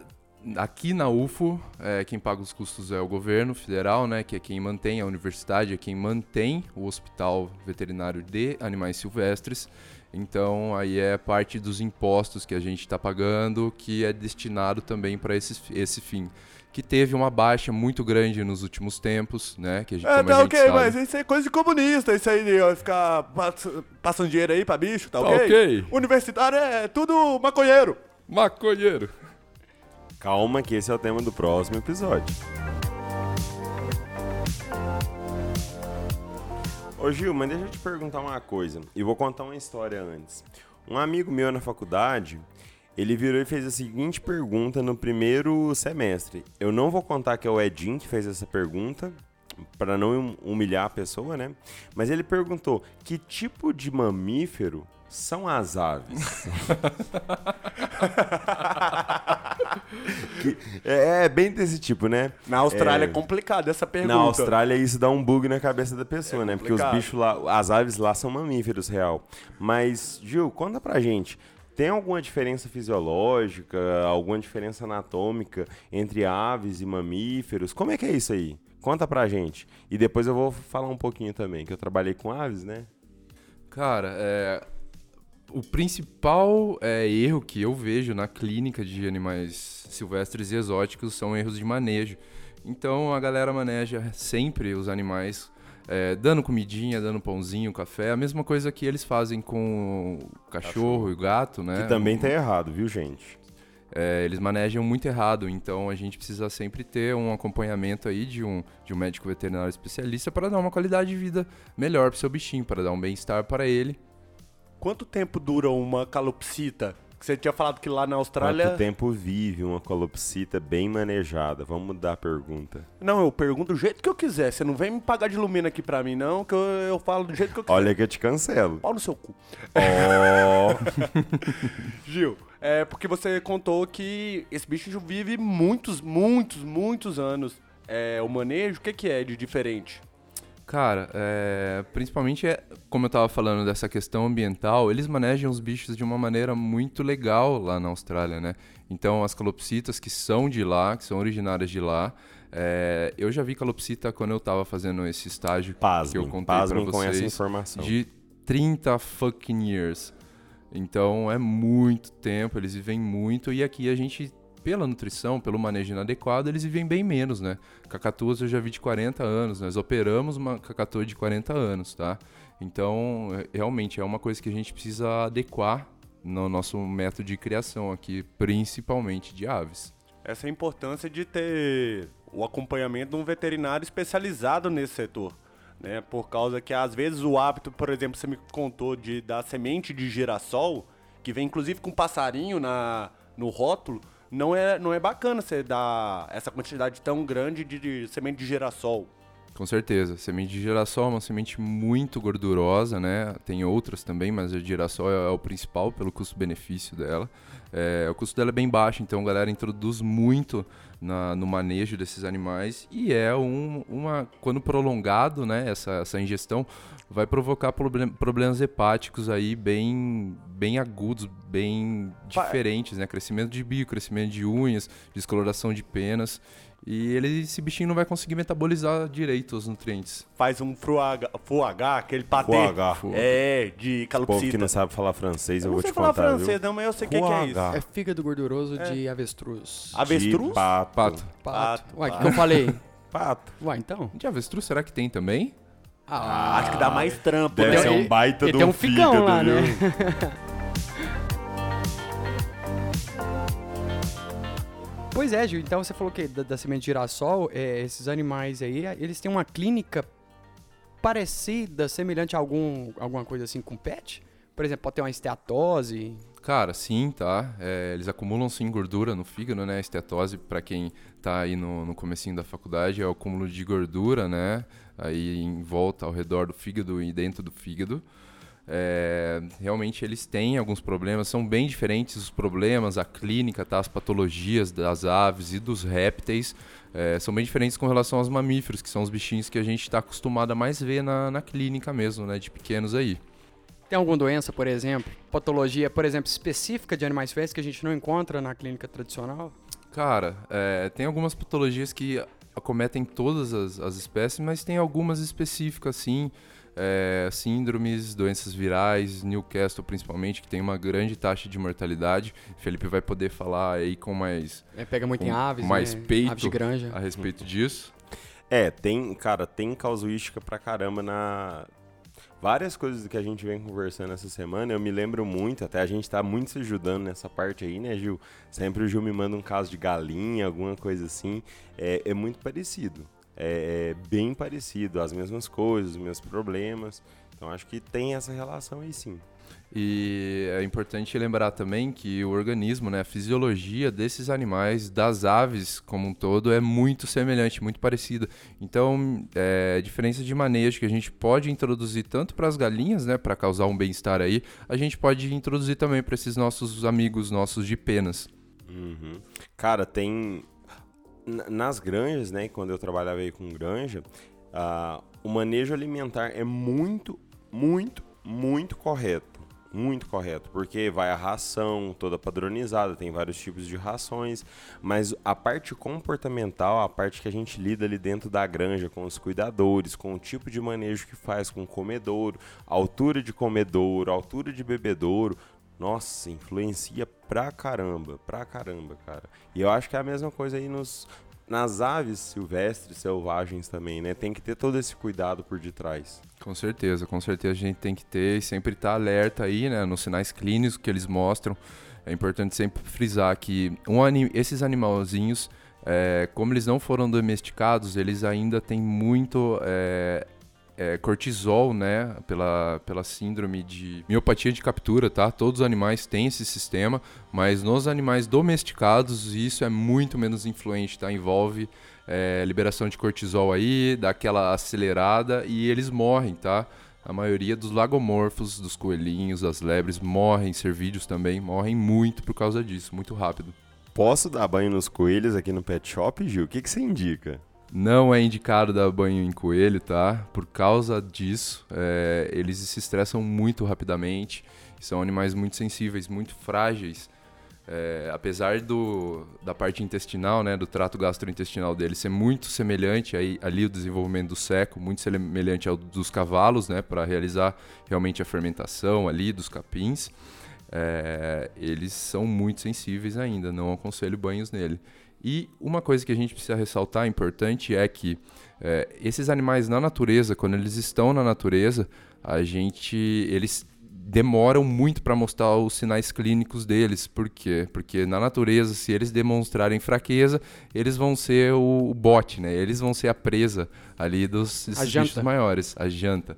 aqui na UFO, é, quem paga os custos é o governo federal, né, que é quem mantém a universidade, é quem mantém o hospital veterinário de animais silvestres. Então, aí é parte dos impostos que a gente está pagando, que é destinado também para esse, esse fim. Que teve uma baixa muito grande nos últimos tempos, né? Que a gente, É, tá gente ok, sabe. mas isso é coisa de comunista, isso aí de ó, ficar pass- passando dinheiro aí pra bicho, tá Tá ok? ok. Universitário é tudo maconheiro. Maconheiro. Calma que esse é o tema do próximo episódio. Ô Gil, mas deixa eu te perguntar uma coisa. E vou contar uma história antes. Um amigo meu na faculdade, ele virou e fez a seguinte pergunta no primeiro semestre. Eu não vou contar que é o Edinho que fez essa pergunta, para não hum- humilhar a pessoa, né? Mas ele perguntou: que tipo de mamífero são as aves? Que- é, é bem desse tipo, né? Na Austrália é, É. complicado essa pergunta. Na Austrália isso dá um bug na cabeça da pessoa, É né? Porque os bichos lá, as aves lá são mamíferos real. Mas, Gil, conta pra gente. Tem alguma diferença fisiológica, alguma diferença anatômica entre aves e mamíferos? Como é que é isso aí? Conta pra gente. E depois eu vou falar um pouquinho também, que eu trabalhei com aves, né? Cara, é, o principal é, erro que eu vejo na clínica de animais silvestres e exóticos são erros de manejo. Então a galera maneja sempre os animais é, dando comidinha, dando pãozinho, café, a mesma coisa que eles fazem com o cachorro e o gato, né? Que também tá errado, viu, gente? É, eles manejam muito errado, então a gente precisa sempre ter um acompanhamento aí de um, de um médico veterinário especialista para dar uma qualidade de vida melhor para seu bichinho, para dar um bem-estar para ele. Quanto tempo dura uma calopsita? Que você tinha falado que lá na Austrália... Quanto tempo vive uma colopsita bem manejada? Vamos mudar a pergunta. Não, eu pergunto do jeito que eu quiser. Você não vem me pagar de lumina aqui pra mim, não, que eu, eu falo do jeito que eu quiser. Olha que eu te cancelo. Pau no seu cu. Ó, Gil, é porque você contou que esse bicho vive muitos, muitos, muitos anos. É, o manejo, o que, que é de diferente? Cara, é, principalmente, é, como eu tava falando dessa questão ambiental, eles manejam os bichos de uma maneira muito legal lá na Austrália, né? Então, as calopsitas que são de lá, que são originárias de lá, é, eu já vi calopsita quando eu tava fazendo esse estágio que eu contei pra pasmem com essa vocês, informação. de 30 fucking years. Então, é muito tempo, eles vivem muito, e aqui a gente pela nutrição, pelo manejo inadequado, eles vivem bem menos, né? Cacatuas eu já vi de 40 anos, nós operamos uma cacatua de 40 anos, tá? Então, é- realmente é uma coisa que a gente precisa adequar no nosso método de criação aqui, principalmente de aves. Essa é a importância de ter o acompanhamento de um veterinário especializado nesse setor. Né? Por causa que às vezes o hábito, por exemplo, você me contou de da semente de girassol, que vem inclusive com passarinho na, no rótulo, não é, não é bacana você dar essa quantidade tão grande de, de semente de girassol. Com certeza. Semente de girassol é uma semente muito gordurosa, né? Tem outras também, mas a de girassol é, é o principal pelo custo-benefício dela. É, o custo dela é bem baixo, então a galera introduz muito na- no manejo desses animais e é um- uma quando prolongado, né? Essa, essa ingestão vai provocar problem- problemas hepáticos aí bem bem agudos, bem diferentes, né? Crescimento de bico, crescimento de unhas, descoloração de penas. E ele, esse bichinho não vai conseguir metabolizar direito os nutrientes. Faz um fruaga, fuagá, aquele patê. Fuagá. É, de O povo que calopsita. não sabe falar francês, eu, Eu não vou sei te falar contar, francês, viu? não, mas eu sei o que, que é isso. É fígado gorduroso de avestruz. Avestruz? De pato. Pato. Pato. Pato, Ué, o que, eu falei? Pato. Ué, então? De avestruz, será que tem também? Ah, Acho que dá mais trampo, Deve né? ser um baita ele tem um fígado, lá, né? Pois é, Gil. Então você falou que da, da semente de girassol, é, esses animais aí, eles têm uma clínica parecida, semelhante a algum, alguma coisa assim com pet? Por exemplo, pode ter uma esteatose. Cara, sim, tá. É, eles acumulam sim gordura no fígado, né? Estetose, pra quem tá aí no, no comecinho da faculdade, é o acúmulo de gordura, né? Aí em volta, ao redor do fígado e dentro do fígado. É, realmente eles têm alguns problemas, são bem diferentes os problemas, a clínica, tá? as patologias das aves e dos répteis é, são bem diferentes com relação aos mamíferos, que são os bichinhos que a gente está acostumado a mais ver na, na clínica mesmo, né? De pequenos aí. Tem alguma doença, por exemplo, patologia, por exemplo, específica de animais silvestres que a gente não encontra na clínica tradicional? Cara, é, tem algumas patologias que acometem todas as, as espécies, mas tem algumas específicas, sim. É, síndromes, doenças virais, Newcastle principalmente, que tem uma grande taxa de mortalidade. Felipe vai poder falar aí com mais. É, pega muito com em aves, mais né? peito Aves de granja. a respeito disso. É, tem, cara, tem casuística pra caramba na. Várias coisas que a gente vem conversando essa semana, eu me lembro muito, até a gente tá muito se ajudando nessa parte aí, né, Gil? Sempre o Gil me manda um caso de galinha, alguma coisa assim. É, é muito parecido. É, é bem parecido, as mesmas coisas, os mesmos problemas. Então acho que tem essa relação aí sim. E é importante lembrar também que o organismo, né, a fisiologia desses animais, das aves como um todo, é muito semelhante, muito parecida. Então, é, diferença de manejo que a gente pode introduzir tanto para as galinhas, né, para causar um bem-estar aí, a gente pode introduzir também para esses nossos amigos nossos de penas. Uhum. Cara, tem. Nas granjas, né? Quando eu trabalhava aí com granja, ah, o manejo alimentar é muito, muito, muito correto. Muito correto, porque vai a ração toda padronizada, tem vários tipos de rações, mas a parte comportamental, a parte que a gente lida ali dentro da granja, com os cuidadores, com o tipo de manejo que faz com o comedouro, altura de comedouro, altura de bebedouro, nossa, influencia pra caramba, pra caramba, cara. E eu acho que é a mesma coisa aí nos, nas aves silvestres, selvagens também, né? Tem que ter todo esse cuidado por detrás. Com certeza, com certeza a gente tem que ter e sempre estar alerta aí, né, nos sinais clínicos que eles mostram. É importante sempre frisar que um ani- esses animalzinhos, é, como eles não foram domesticados, eles ainda têm muito é, é, cortisol, né, pela, pela síndrome de miopatia de captura, tá? Todos os animais têm esse sistema, mas nos animais domesticados isso é muito menos influente, tá? Envolve é, liberação de cortisol aí, dá aquela acelerada e eles morrem, tá? A maioria dos lagomorfos, dos coelhinhos, das lebres morrem, cervídeos também morrem muito por causa disso, muito rápido. Posso dar banho nos coelhos aqui no pet shop, Gil? O que, que você indica? Não é indicado dar banho em coelho, tá? Por causa disso, é, eles se estressam muito rapidamente. São animais muito sensíveis, muito frágeis. É, apesar do, da parte intestinal, né, do trato gastrointestinal deles ser muito semelhante aí, ali o desenvolvimento do seco, muito semelhante ao dos cavalos, né, para realizar realmente a fermentação ali dos capins, é, eles são muito sensíveis ainda, não aconselho banhos nele. E uma coisa que a gente precisa ressaltar importante é que é, esses animais na natureza, quando eles estão na natureza, a gente eles demoram muito para mostrar os sinais clínicos deles. Por quê? Porque na natureza, se eles demonstrarem fraqueza, eles vão ser o, o bote, né? Eles vão ser a presa ali dos bichos maiores, a janta.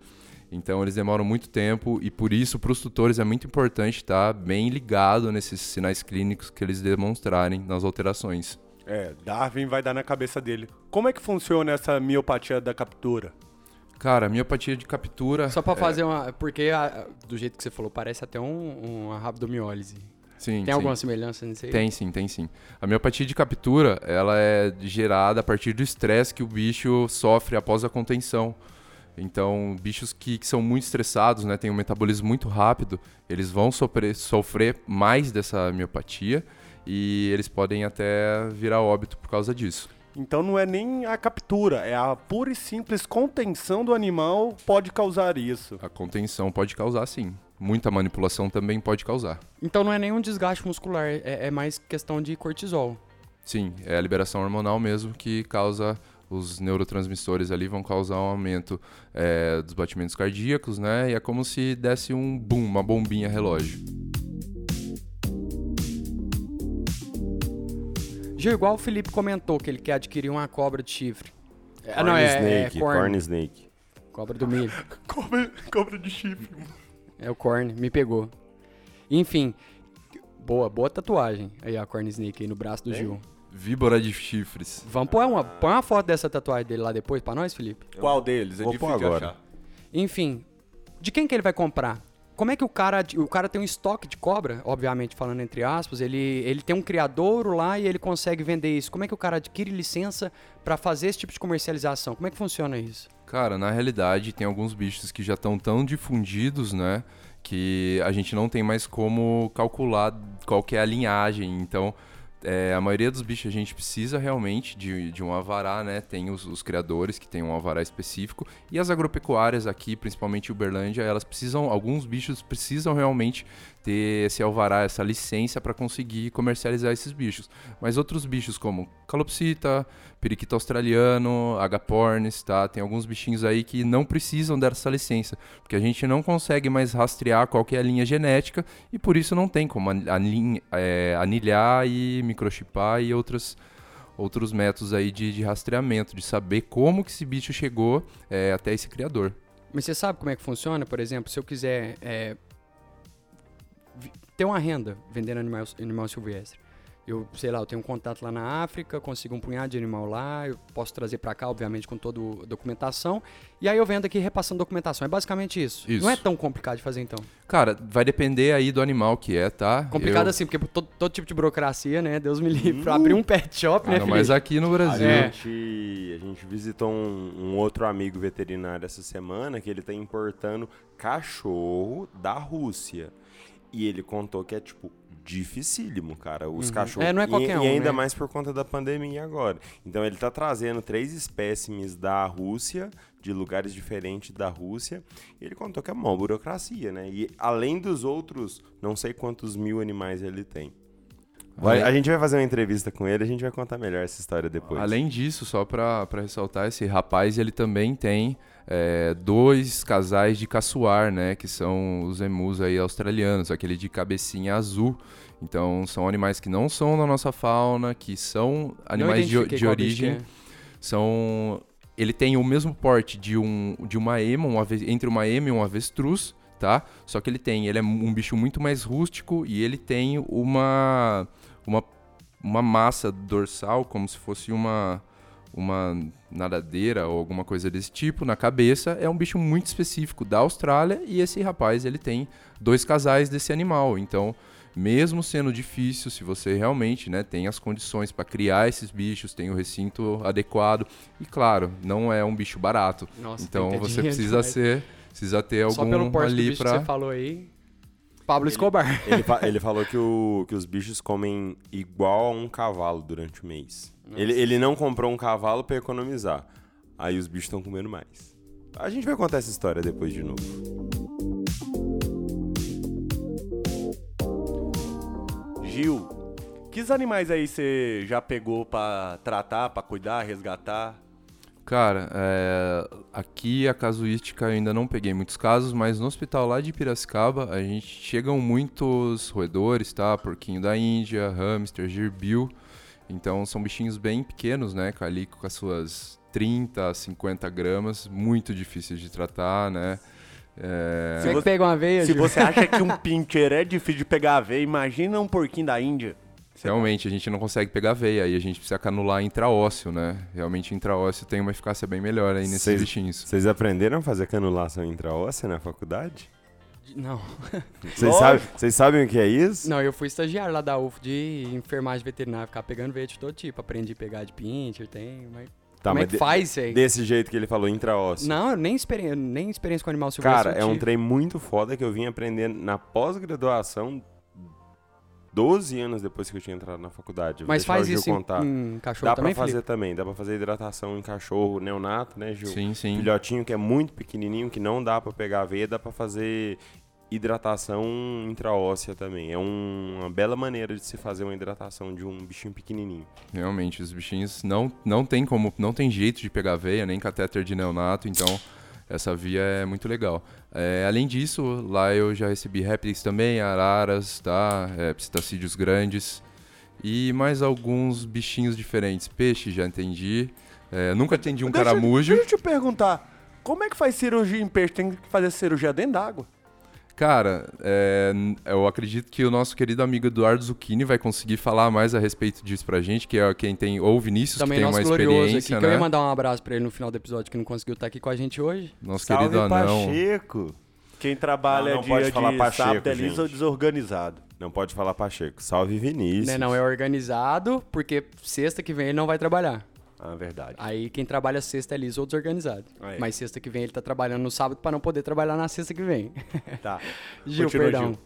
Então eles demoram muito tempo e por isso para os tutores é muito importante estar bem ligado nesses sinais clínicos que eles demonstrarem nas alterações. É, Darwin vai dar na cabeça dele. Como é que funciona essa miopatia da captura? Cara, a miopatia de captura. Só pra é, fazer uma. Porque a- do jeito que você falou, parece até um, uma rabdomiólise. sim, Tem sim. alguma semelhança nisso aí? Tem sim, tem sim. A miopatia de captura, ela é gerada a partir do estresse que o bicho sofre após a contenção. Então, bichos que, que são muito estressados, né, têm um metabolismo muito rápido, eles vão sofrer, sofrer mais dessa miopatia e eles podem até virar óbito por causa disso. Então não é nem a captura, é a pura e simples contenção do animal pode causar isso. A contenção pode causar sim. Muita manipulação também pode causar. Então não é nenhum desgaste muscular, é, é mais questão de cortisol. Sim, é a liberação hormonal mesmo que causa os neurotransmissores ali vão causar um aumento é, dos batimentos cardíacos, né? E é como se desse um boom, uma bombinha relógio. Já igual o Felipe comentou que ele quer adquirir uma cobra de chifre. É, Corn não, é, snake, é corn. corn snake. Cobra do milho. Cobra, cobra de chifre. É o corn, me pegou. Enfim, boa, boa tatuagem. Aí a corn snake aí no braço do Gil. Víbora de chifres. Vamos pôr uma, põe uma foto dessa tatuagem dele lá depois pra nós, Felipe? Qual deles? É Vou difícil agora. achar. Enfim, de quem que ele vai comprar? Como é que o cara, o cara tem um estoque de cobra, obviamente falando entre aspas, ele, ele tem um criadouro lá e ele consegue vender isso. Como é que o cara adquire licença pra fazer esse tipo de comercialização? Como é que funciona isso? Cara, na realidade tem alguns bichos que já estão tão difundidos, né? Que a gente não tem mais como calcular qual que é a linhagem. Então, É, a maioria dos bichos a gente precisa realmente de, de um avará, né? Tem os, os, criadores que tem um avará específico. E as agropecuárias aqui, principalmente Uberlândia, elas precisam, alguns bichos precisam realmente ter esse alvará, essa licença para conseguir comercializar esses bichos. Mas outros bichos como calopsita, periquito australiano, agapornis, tá? Tem alguns bichinhos aí que não precisam dessa licença, porque a gente não consegue mais rastrear qual é a linha genética e por isso não tem como é, anilhar e microchipar e outras outros métodos aí de, de, rastreamento, de saber como que esse bicho chegou é, até esse criador. Mas você sabe como é que funciona? Por exemplo, se eu quiser é, ter uma renda vendendo animal, animal silvestre. Eu, sei lá, eu tenho um contato lá na África, consigo um punhado de animal lá, eu posso trazer para cá, obviamente, com toda a documentação. E aí eu vendo aqui repassando documentação. É basicamente isso. isso. Não é tão complicado de fazer, então. Cara, vai depender aí do animal que é, tá? Complicado eu... assim, porque todo, todo, tipo de burocracia, né? Deus me livre. Pra abrir um pet shop, né, Não, mas aqui no Brasil... A, gente, a gente visitou um, um outro amigo veterinário essa semana que ele tá importando cachorro da Rússia. E ele contou que é, tipo, dificílimo, cara. Os uhum. cachorros. É, não é qualquer e, um, e ainda né? mais por conta da pandemia agora. Então ele tá trazendo três espécimes da Rússia, de lugares diferentes da Rússia. E ele contou que é uma burocracia, né? E além dos outros, não sei quantos mil animais ele tem. Vai, a gente vai fazer uma entrevista com ele, a gente vai contar melhor essa história depois. Além disso, só para ressaltar, esse rapaz ele também tem é, dois casais de caçoar, né? Que são os emus aí australianos, aquele de cabecinha azul. Então são animais que não são da nossa fauna, que são animais de, de origem. É. São. Ele tem o mesmo porte de, um, de uma ema, uma, entre uma ema e um avestruz, tá? Só que ele tem, ele é um bicho muito mais rústico e ele tem uma, uma, uma massa dorsal, como se fosse uma, uma nadadeira ou alguma coisa desse tipo na cabeça, é um bicho muito específico da Austrália e esse rapaz ele tem dois casais desse animal. Então, mesmo sendo difícil, se você realmente né, tem as condições para criar esses bichos, tem o recinto adequado e claro, não é um bicho barato. Nossa, então você precisa ser, precisa ter algum Só pelo porte ali para. Você falou aí. Pablo Escobar. Ele, ele, ele falou que, o, que os bichos comem igual a um cavalo durante o mês. Ele, ele não comprou um cavalo para economizar. Aí os bichos estão comendo mais. A gente vai contar essa história depois de novo. Gil, que animais aí você já pegou para tratar, para cuidar, resgatar? Cara, é, aqui a casuística eu ainda não peguei muitos casos, mas no hospital lá de Piracicaba a gente chegam muitos roedores, tá? Porquinho da Índia, hamster, girbil. Então são bichinhos bem pequenos, né? Ali com as suas 30, 50 gramas, muito difíceis de tratar, né? É... Você pega uma veia, Se você acha que um pincher é difícil de pegar a veia, imagina um porquinho da Índia. Realmente, a gente não consegue pegar veia, e a gente precisa canular intraósseo, né? Realmente, intraósseo tem uma eficácia bem melhor aí nesses cês, bichinhos. Vocês aprenderam a fazer canulação intraóssea na faculdade? Não. Vocês sabem, sabem o que é isso? Não, eu fui estagiário lá da UF de enfermagem veterinária, ficar pegando veia de todo tipo. Aprendi a pegar de pincher, tem, mas... Tá, Como é que de, faz isso aí? Desse jeito que ele falou, intraósseo. Não, nem experiência, nem experiência com animal silvestre. Cara, é um trem muito foda que eu vim aprender na pós-graduação 12 anos depois que eu tinha entrado na faculdade. Mas faz isso contar. Em, em cachorro dá também, pra fazer Felipe? também, dá pra fazer hidratação em cachorro neonato, né, Gil? Sim, sim. Filhotinho que é muito pequenininho, que não dá pra pegar a veia, dá pra fazer hidratação intraóssea também. É um, uma bela maneira de se fazer uma hidratação de um bichinho pequenininho. Realmente, os bichinhos não, não tem como, não tem jeito de pegar veia, nem catéter de neonato, então essa via é muito legal. É, além disso, lá eu já recebi répteis também, araras, tá? É, psitacídeos grandes e mais alguns bichinhos diferentes. Peixe, já entendi. É, nunca atendi um deixa, caramujo. Deixa eu te perguntar, como é que faz cirurgia em peixe? Tem que fazer cirurgia dentro d'água? Cara, é, eu acredito que o nosso querido amigo Eduardo Zucchini vai conseguir falar mais a respeito disso pra gente, que é quem tem, ou o Vinícius, Também que tem uma experiência, aqui, né? Que eu ia mandar um abraço pra ele no final do episódio, que não conseguiu estar aqui com a gente hoje. Nosso Salve querido anão. Pacheco. Quem trabalha não, não dia de Pacheco, sábado é liso ou desorganizado. Não pode falar Pacheco. Salve Vinícius. Não, não, é organizado, porque sexta que vem ele não vai trabalhar. Ah, verdade. Aí quem trabalha sexta é liso ou desorganizado. Aí. Mas sexta que vem ele tá trabalhando no sábado para não poder trabalhar na sexta que vem. Tá. Gil, Continua, perdão. Gil.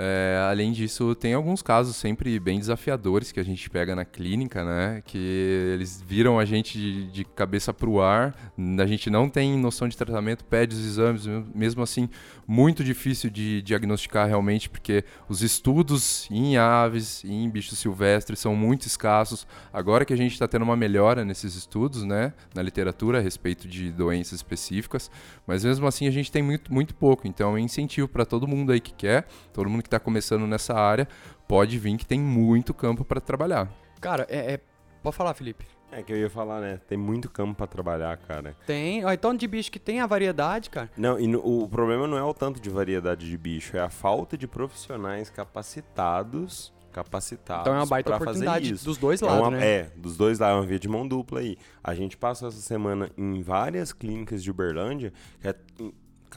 É, além disso, tem alguns casos sempre bem desafiadores que a gente pega na clínica, né? Que eles viram a gente de, de cabeça pro ar, a gente não tem noção de tratamento, pede os exames, mesmo assim, muito difícil de diagnosticar realmente, porque os estudos em aves e em bichos silvestres são muito escassos. Agora que a gente está tendo uma melhora nesses estudos, né? Na literatura a respeito de doenças específicas, mas mesmo assim a gente tem muito, muito pouco. Então, é incentivo para todo mundo aí que quer, todo mundo que está começando nessa área, pode vir que tem muito campo para trabalhar. Cara, é, é, Pode falar, Felipe. É que eu ia falar, né? Tem muito campo para trabalhar, cara. Tem. Ó, então de bicho que tem a variedade, cara. Não, e no, o problema não é o tanto de variedade de bicho, é a falta de profissionais capacitados capacitados Então é uma baita oportunidade dos dois lados, é uma, né? É, dos dois lados, é uma via de mão dupla aí. A gente passou essa semana em várias clínicas de Uberlândia, que é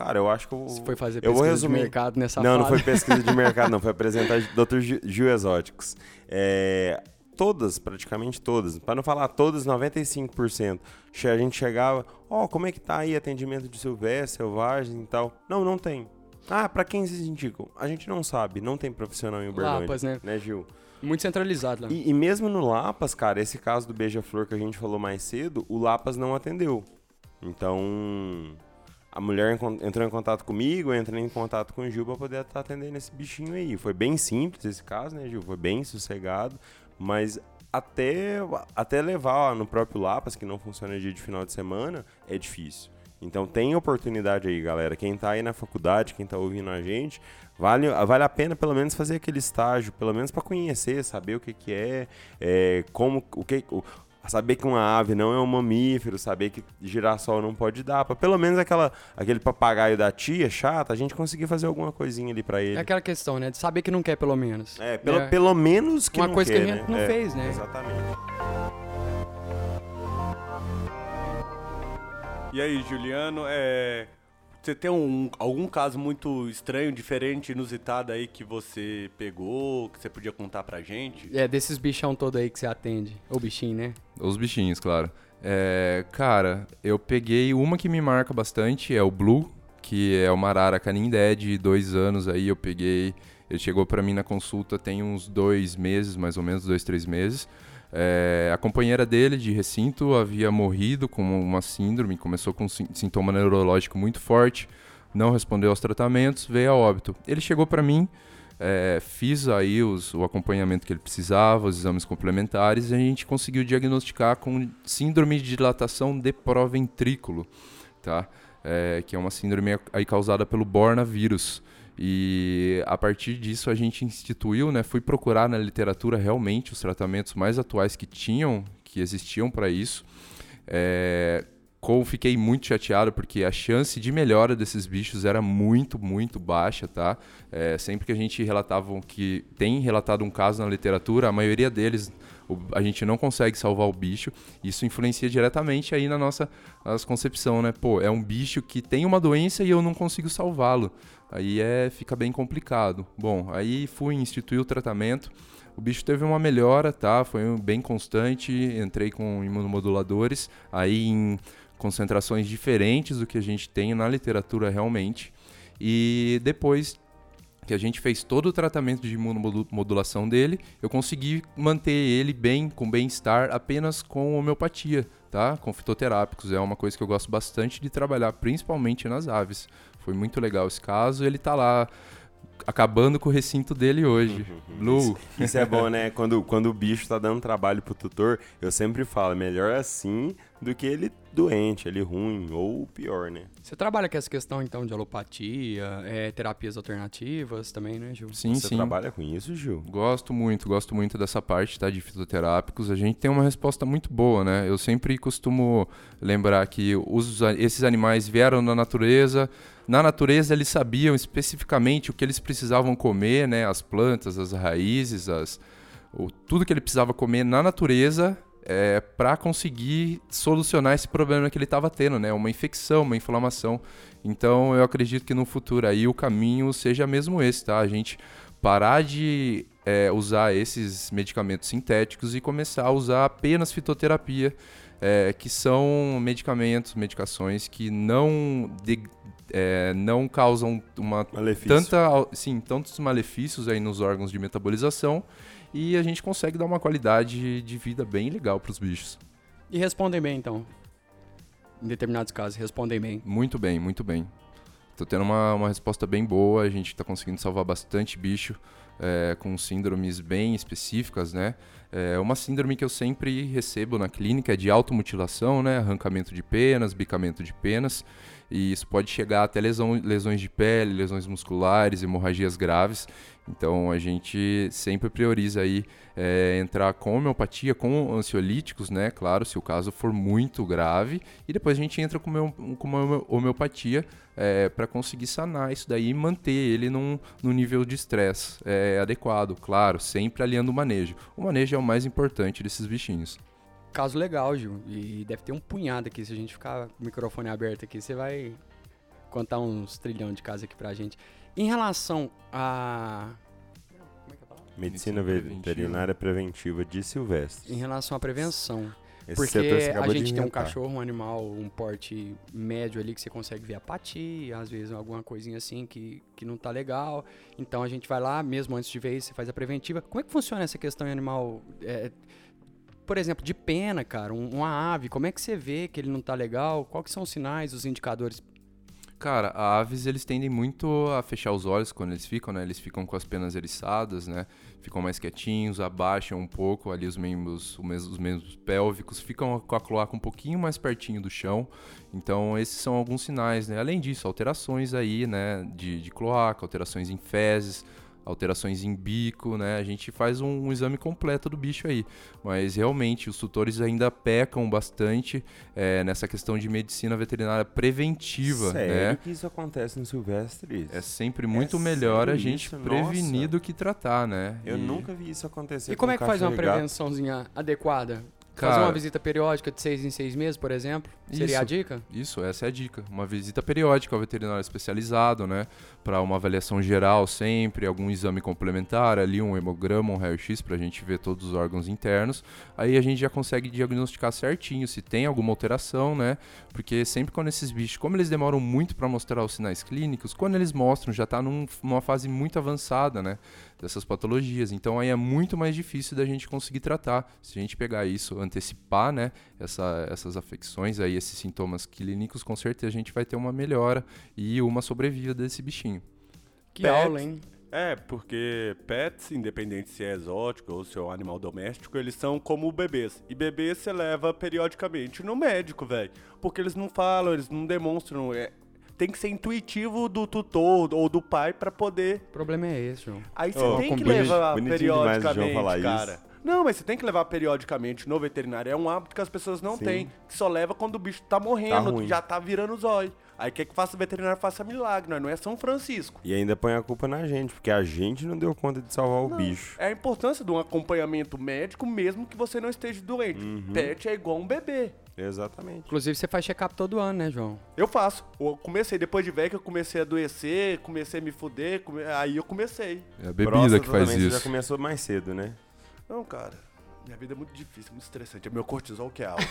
Cara, eu acho que eu. Você foi fazer eu pesquisa vou resumir. de mercado nessa Não, fase. não foi pesquisa de mercado, não. Foi apresentar Dr. Gil Exóticos. É, todas, praticamente todas, para não falar todas, 95%. A gente chegava, ó, oh, como é que tá aí atendimento de silvestre, selvagem e tal? Não, não tem. Ah, para quem vocês indicam? A gente não sabe, não tem profissional em Uberlândia. Lapas, né? Né, Gil? Muito centralizado lá. E, e mesmo no Lapas, cara, esse caso do Beija-Flor que a gente falou mais cedo, o Lapas não atendeu. Então, a mulher entrou em contato comigo, eu entrei em contato com o Gil pra poder estar tá atendendo esse bichinho aí. Foi bem simples esse caso, né, Gil? Foi bem sossegado, mas até, até levar no próprio Lapas, que não funciona dia de final de semana, é difícil. Então tem oportunidade aí, galera. Quem tá aí na faculdade, quem tá ouvindo a gente, vale, vale a pena pelo menos fazer aquele estágio, pelo menos para conhecer, saber o que, que é, é como o que o, saber que uma ave não é um mamífero, saber que girassol não pode dar, para pelo menos aquela aquele papagaio da tia chata, a gente conseguir fazer alguma coisinha ali para ele. É aquela questão, né, de saber que não quer pelo menos. É, pelo, é. pelo menos que uma não coisa quer, que a gente né? não é, fez, né? Exatamente. E aí, Juliano, é... você tem um, algum caso muito estranho, diferente, inusitado aí que você pegou, que você podia contar pra gente? É, desses bichão todo aí que você atende. Ou bichinho, né? Os bichinhos, claro. É, cara, eu peguei uma que me marca bastante, é o Blue, que é uma arara canindé de dois anos aí, eu peguei... Ele chegou para mim na consulta tem uns dois meses, mais ou menos, dois, três meses. É, a companheira dele de recinto havia morrido com uma síndrome, começou com um sintoma neurológico muito forte, não respondeu aos tratamentos, veio a óbito. Ele chegou para mim, é, fiz aí os, o acompanhamento que ele precisava, os exames complementares, e a gente conseguiu diagnosticar com síndrome de dilatação de proventrículo, tá? É, que é uma síndrome aí causada pelo bornavírus. E a partir disso a gente instituiu, né, fui procurar na literatura realmente os tratamentos mais atuais que tinham, que existiam para isso. É, como fiquei muito chateado porque a chance de melhora desses bichos era muito, muito baixa, tá? É, sempre que a gente relatava que tem relatado um caso na literatura, a maioria deles a gente não consegue salvar o bicho. Isso influencia diretamente aí na nossa, nossa concepção, né? Pô, é um bicho que tem uma doença e eu não consigo salvá-lo. Aí é, fica bem complicado. Bom, aí fui instituir o tratamento. O bicho teve uma melhora, tá? Foi bem constante. Entrei com imunomoduladores, aí em concentrações diferentes do que a gente tem na literatura realmente. E depois que a gente fez todo o tratamento de imunomodulação dele, eu consegui manter ele bem, com bem-estar, apenas com homeopatia, tá? Com fitoterápicos. É uma coisa que eu gosto bastante de trabalhar, principalmente nas aves. Foi muito legal esse caso. Ele tá lá acabando com o recinto dele hoje. Uhum. Blue. Isso, isso, é bom, né? Quando, quando o bicho tá dando trabalho pro tutor, eu sempre falo, melhor assim do que ele doente, ele ruim, ou pior, né? Você trabalha com essa questão, então, de alopatia, é, terapias alternativas também, né, Gil? Sim, Você sim. trabalha com isso, Gil? Gosto muito, gosto muito dessa parte, tá, de fitoterápicos. A gente tem uma resposta muito boa, né? Eu sempre costumo lembrar que os, esses animais vieram da natureza, na natureza eles sabiam especificamente o que eles precisavam comer, né? As plantas, as raízes, as, o, tudo que ele precisava comer na natureza é, para conseguir solucionar esse problema que ele estava tendo, né? Uma infecção, uma inflamação. Então eu acredito que no futuro aí o caminho seja mesmo esse, tá? A gente parar de é, usar esses medicamentos sintéticos e começar a usar apenas fitoterapia é, que são medicamentos, medicações que não, de, é, não causam uma Malefício. tanta, sim, tantos malefícios aí nos órgãos de metabolização e a gente consegue dar uma qualidade de vida bem legal para os bichos. E respondem bem, então. Em determinados casos, respondem bem. Muito bem, muito bem. Tô tendo uma, uma resposta bem boa, a gente tá conseguindo salvar bastante bicho é, com síndromes bem específicas, né? É, uma síndrome que eu sempre recebo na clínica é de automutilação, né? Arrancamento de penas, bicamento de penas. E isso pode chegar até lesão, lesões de pele, lesões musculares, hemorragias graves. Então a gente sempre prioriza aí é, entrar com homeopatia, com ansiolíticos, né? Claro, se o caso for muito grave. E depois a gente entra com, meu, com uma homeopatia é, para conseguir sanar isso daí e manter ele num, num nível de estresse é, adequado. Claro, sempre alinhando o manejo. O manejo é o mais importante desses bichinhos. Caso legal, Gil. E deve ter um punhado aqui. Se a gente ficar com o microfone aberto aqui, você vai contar uns trilhão de casos aqui pra gente. Em relação a. Como é que é a? Medicina veterinária preventiva de Silvestre. Em relação à prevenção. Esse Porque a gente tem um cachorro, um animal, um porte médio ali que você consegue ver apatia, às vezes alguma coisinha assim que, que não tá legal. Então a gente vai lá, mesmo antes de ver isso, você faz a preventiva. Como é que funciona essa questão em animal? é, por exemplo, de pena, cara, um- uma ave, como é que você vê que ele não tá legal? Quais que são os sinais, os indicadores? Cara, aves eles tendem muito a fechar os olhos quando eles ficam, né? Eles ficam com as penas eriçadas, né? Ficam mais quietinhos, abaixam um pouco ali os membros, os membros pélvicos, ficam com a cloaca um pouquinho mais pertinho do chão. Então esses são alguns sinais, né? Além disso, alterações aí, né? De, de cloaca, alterações em fezes, alterações em bico, né? A gente faz um, um exame completo do bicho aí. Mas realmente os tutores ainda pecam bastante é, nessa questão de medicina veterinária preventiva, Sério né? que isso acontece no Silvestre? É sempre muito É melhor a gente isso? prevenir Nossa. do que tratar, né? Eu E, nunca vi isso acontecer E como com é que faz uma prevençãozinha adequada? Fazer Cara- uma visita periódica de seis em seis meses, por exemplo? Seria a dica? Isso, essa é a dica. Uma visita periódica ao veterinário especializado, né? Para uma avaliação geral sempre, algum exame complementar, ali um hemograma, um raio-x para a gente ver todos os órgãos internos. Aí a gente já consegue diagnosticar certinho se tem alguma alteração, né? Porque sempre quando esses bichos, como eles demoram muito para mostrar os sinais clínicos, quando eles mostram já está numa fase muito avançada, né? Dessas patologias. Então aí é muito mais difícil da gente conseguir tratar. Se a gente pegar isso, antecipar, né? Essa, essas afecções aí, esses sintomas clínicos, com certeza a gente vai ter uma melhora e uma sobrevida desse bichinho. Que Pet. aula, hein? É, porque pets, independente se é exótico ou se é um animal doméstico, eles são como bebês. E bebês você leva periodicamente no médico, velho. Porque eles não falam, eles não demonstram. é- tem que ser intuitivo do tutor ou do pai pra poder. O problema é esse, João. Aí você Ô, tem que levar demais periodicamente, falar cara. isso. Não, mas você tem que levar periodicamente no veterinário. É um hábito que as pessoas não Sim. têm. Que só leva quando o bicho tá morrendo, ruim. já tá virando zóio. Aí quer que faça o veterinário faça milagre, nós não é São Francisco. E ainda põe a culpa na gente, porque a gente não deu conta de salvar o bicho. É a importância de um acompanhamento médico, mesmo que você não esteja doente. Uhum. Pet é igual um bebê. Exatamente. Inclusive, você faz check-up todo ano, né, João? Eu faço. Eu comecei, depois de velho que eu comecei a adoecer, comecei a me fuder, come- aí eu comecei. É a bebida que faz também, Você já isso. começou mais cedo, né? Não, cara. Minha vida é muito difícil, muito estressante. É meu cortisol que é alto.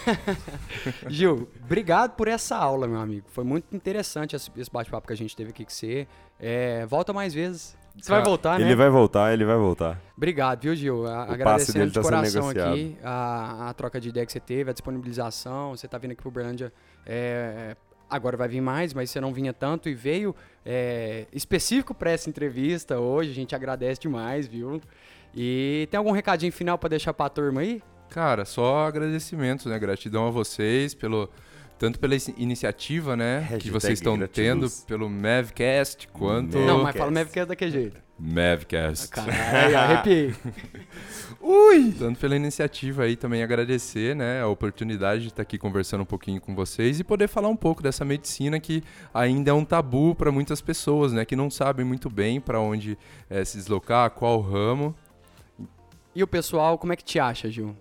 Gil, obrigado por essa aula, meu amigo. Foi muito interessante esse esse bate-papo que a gente teve aqui com você. É, volta mais vezes. Você vai voltar, né? Ele vai voltar, ele vai voltar. Obrigado, viu, Gil? A- Agradecendo de tá coração aqui a, a troca de ideia que você teve, a disponibilização. Você tá vindo aqui pro Uberlândia. é, agora vai vir mais, mas você não vinha tanto e veio é, específico para essa entrevista hoje. A gente agradece demais, viu? E tem algum recadinho final para deixar pra turma aí? Cara, só agradecimentos, né? Gratidão a vocês pelo tanto pela iniciativa, né, que Hashtag vocês estão tendo pelo Mavcast, quanto Mev- Não, mas Mavcast. fala Mavcast daquele jeito. Mavcast. Caralho, arrepiei. Ui! Tanto pela iniciativa aí também agradecer, né, a oportunidade de estar aqui conversando um pouquinho com vocês e poder falar um pouco dessa medicina que ainda é um tabu para muitas pessoas, né, que não sabem muito bem para onde eh, se deslocar, qual ramo. E o pessoal, como é que te acha, Gil?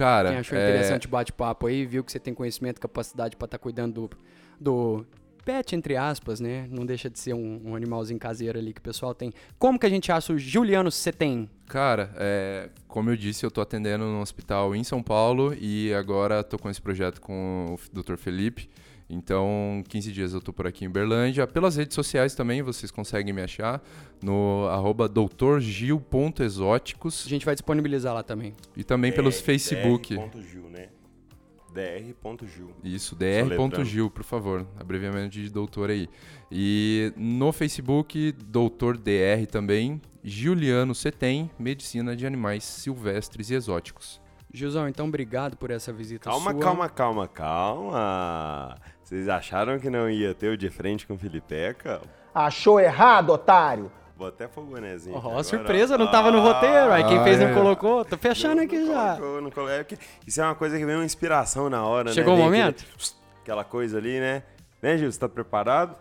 Cara, Quem achou é, interessante o bate-papo aí, viu que você tem conhecimento, capacidade pra estar cuidando do, do pet, entre aspas, né? Não deixa de ser um, um animalzinho caseiro ali que o pessoal tem. Como que a gente acha o Juliano você tem? Cara, é, como eu disse, eu tô atendendo no hospital em São Paulo e agora tô com esse projeto com o Dr. Felipe. Então, 15 dias eu tô por aqui em Berlândia. Pelas redes sociais também vocês conseguem me achar no arroba doutorgil.exóticos A gente vai disponibilizar lá também. e também pelos Facebook. Dr.gil, né? dr.gil. Isso, dr.gil, por favor. Abreviamento de doutor aí. E no Facebook, doutor DR também. Juliano Cetem, Medicina de Animais Silvestres e Exóticos. Gilzão, então obrigado por essa visita Calma, sua. calma, calma, calma. Vocês acharam que não ia ter o de frente com o Felipeca? Achou errado, otário? Vou até pôr o bonezinho. Oh, agora, surpresa, não tava no roteiro. Aí quem fez não é. colocou. Tô fechando Não- aqui não já. colocou, não colocou. É Isso é uma coisa que vem uma inspiração na hora, Chegou né? o momento? aquele- aquela coisa ali, né? Né, Gil? Você tá preparado?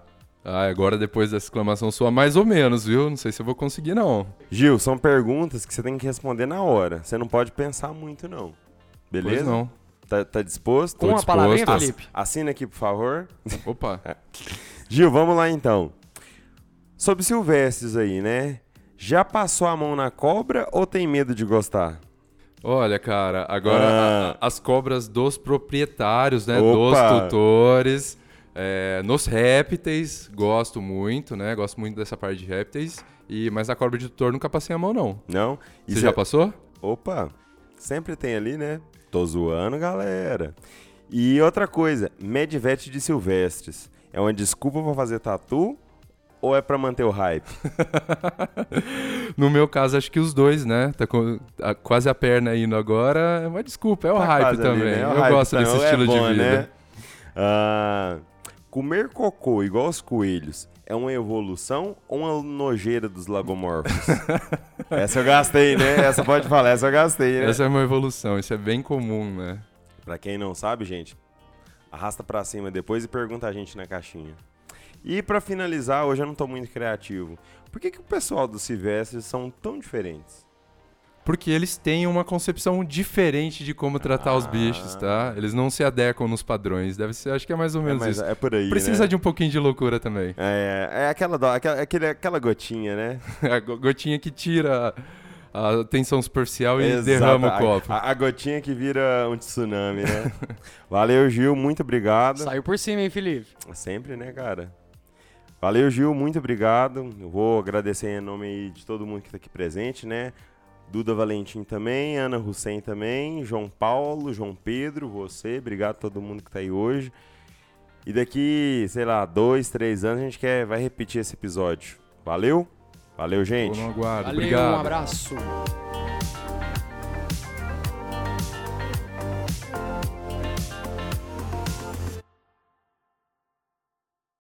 Ah, agora depois dessa exclamação sua, mais ou menos, viu? Não sei se eu vou conseguir, não. Gil, são perguntas que você tem que responder na hora. Você não pode pensar muito, não. Beleza? Pois não. Tá, tá disposto? Com a palavrinha, Felipe? Assina aqui, por favor. Opa. Gil, vamos lá então. Sobre silvestres aí, né? Já passou a mão na cobra ou tem medo de gostar? Olha, cara, agora Ah. a- as cobras dos proprietários, né? Opa. Dos tutores. é, nos répteis, gosto muito, né? Gosto muito dessa parte de répteis. E, mas a cobra de tutor nunca passei a mão, não. Não? E Você cê- já passou? Opa, sempre tem ali, né? Tô zoando, galera. E outra coisa, Medvet de silvestres. É uma desculpa pra fazer tatu ou é pra manter o hype? No meu caso, acho que os dois, né? Tá com a- quase a perna indo agora. É uma desculpa, é o Tá hype quase ali, também. né? O Eu hype gosto desse também, é estilo bom, de vida. né? Ah, comer cocô igual os coelhos é uma evolução ou uma nojeira dos lagomorfos? essa eu gastei, né? Essa pode falar, essa eu gastei, né? Essa é uma evolução, isso é bem comum, né? Pra quem não sabe, gente, arrasta pra cima depois e pergunta a gente na caixinha. E pra finalizar, hoje eu não tô muito criativo. Por que, que o pessoal dos silvestres são tão diferentes? Porque eles têm uma concepção diferente de como tratar os bichos, tá? Eles não se adequam nos padrões. Deve ser, acho que é mais ou É, menos mas isso. é por aí, Precisa né? de um pouquinho de loucura também. É, é aquela, dó- aquela, aquele- aquela gotinha, né? A go- gotinha que tira a tensão superficial e Exato, derrama o a- copo. A, a gotinha que vira um tsunami, né? Valeu, Gil, muito obrigado. Saiu por cima, hein, Felipe? Sempre, né, cara? Valeu, Gil, muito obrigado. Eu vou agradecer em nome de todo mundo que tá aqui presente, né? Duda Valentim também, Ana Hussein também, João Paulo, João Pedro, você, obrigado a todo mundo que tá aí hoje. E daqui, sei lá, dois, três anos a gente quer, vai repetir esse episódio. Valeu? Valeu, gente. Valeu, Obrigado. um abraço.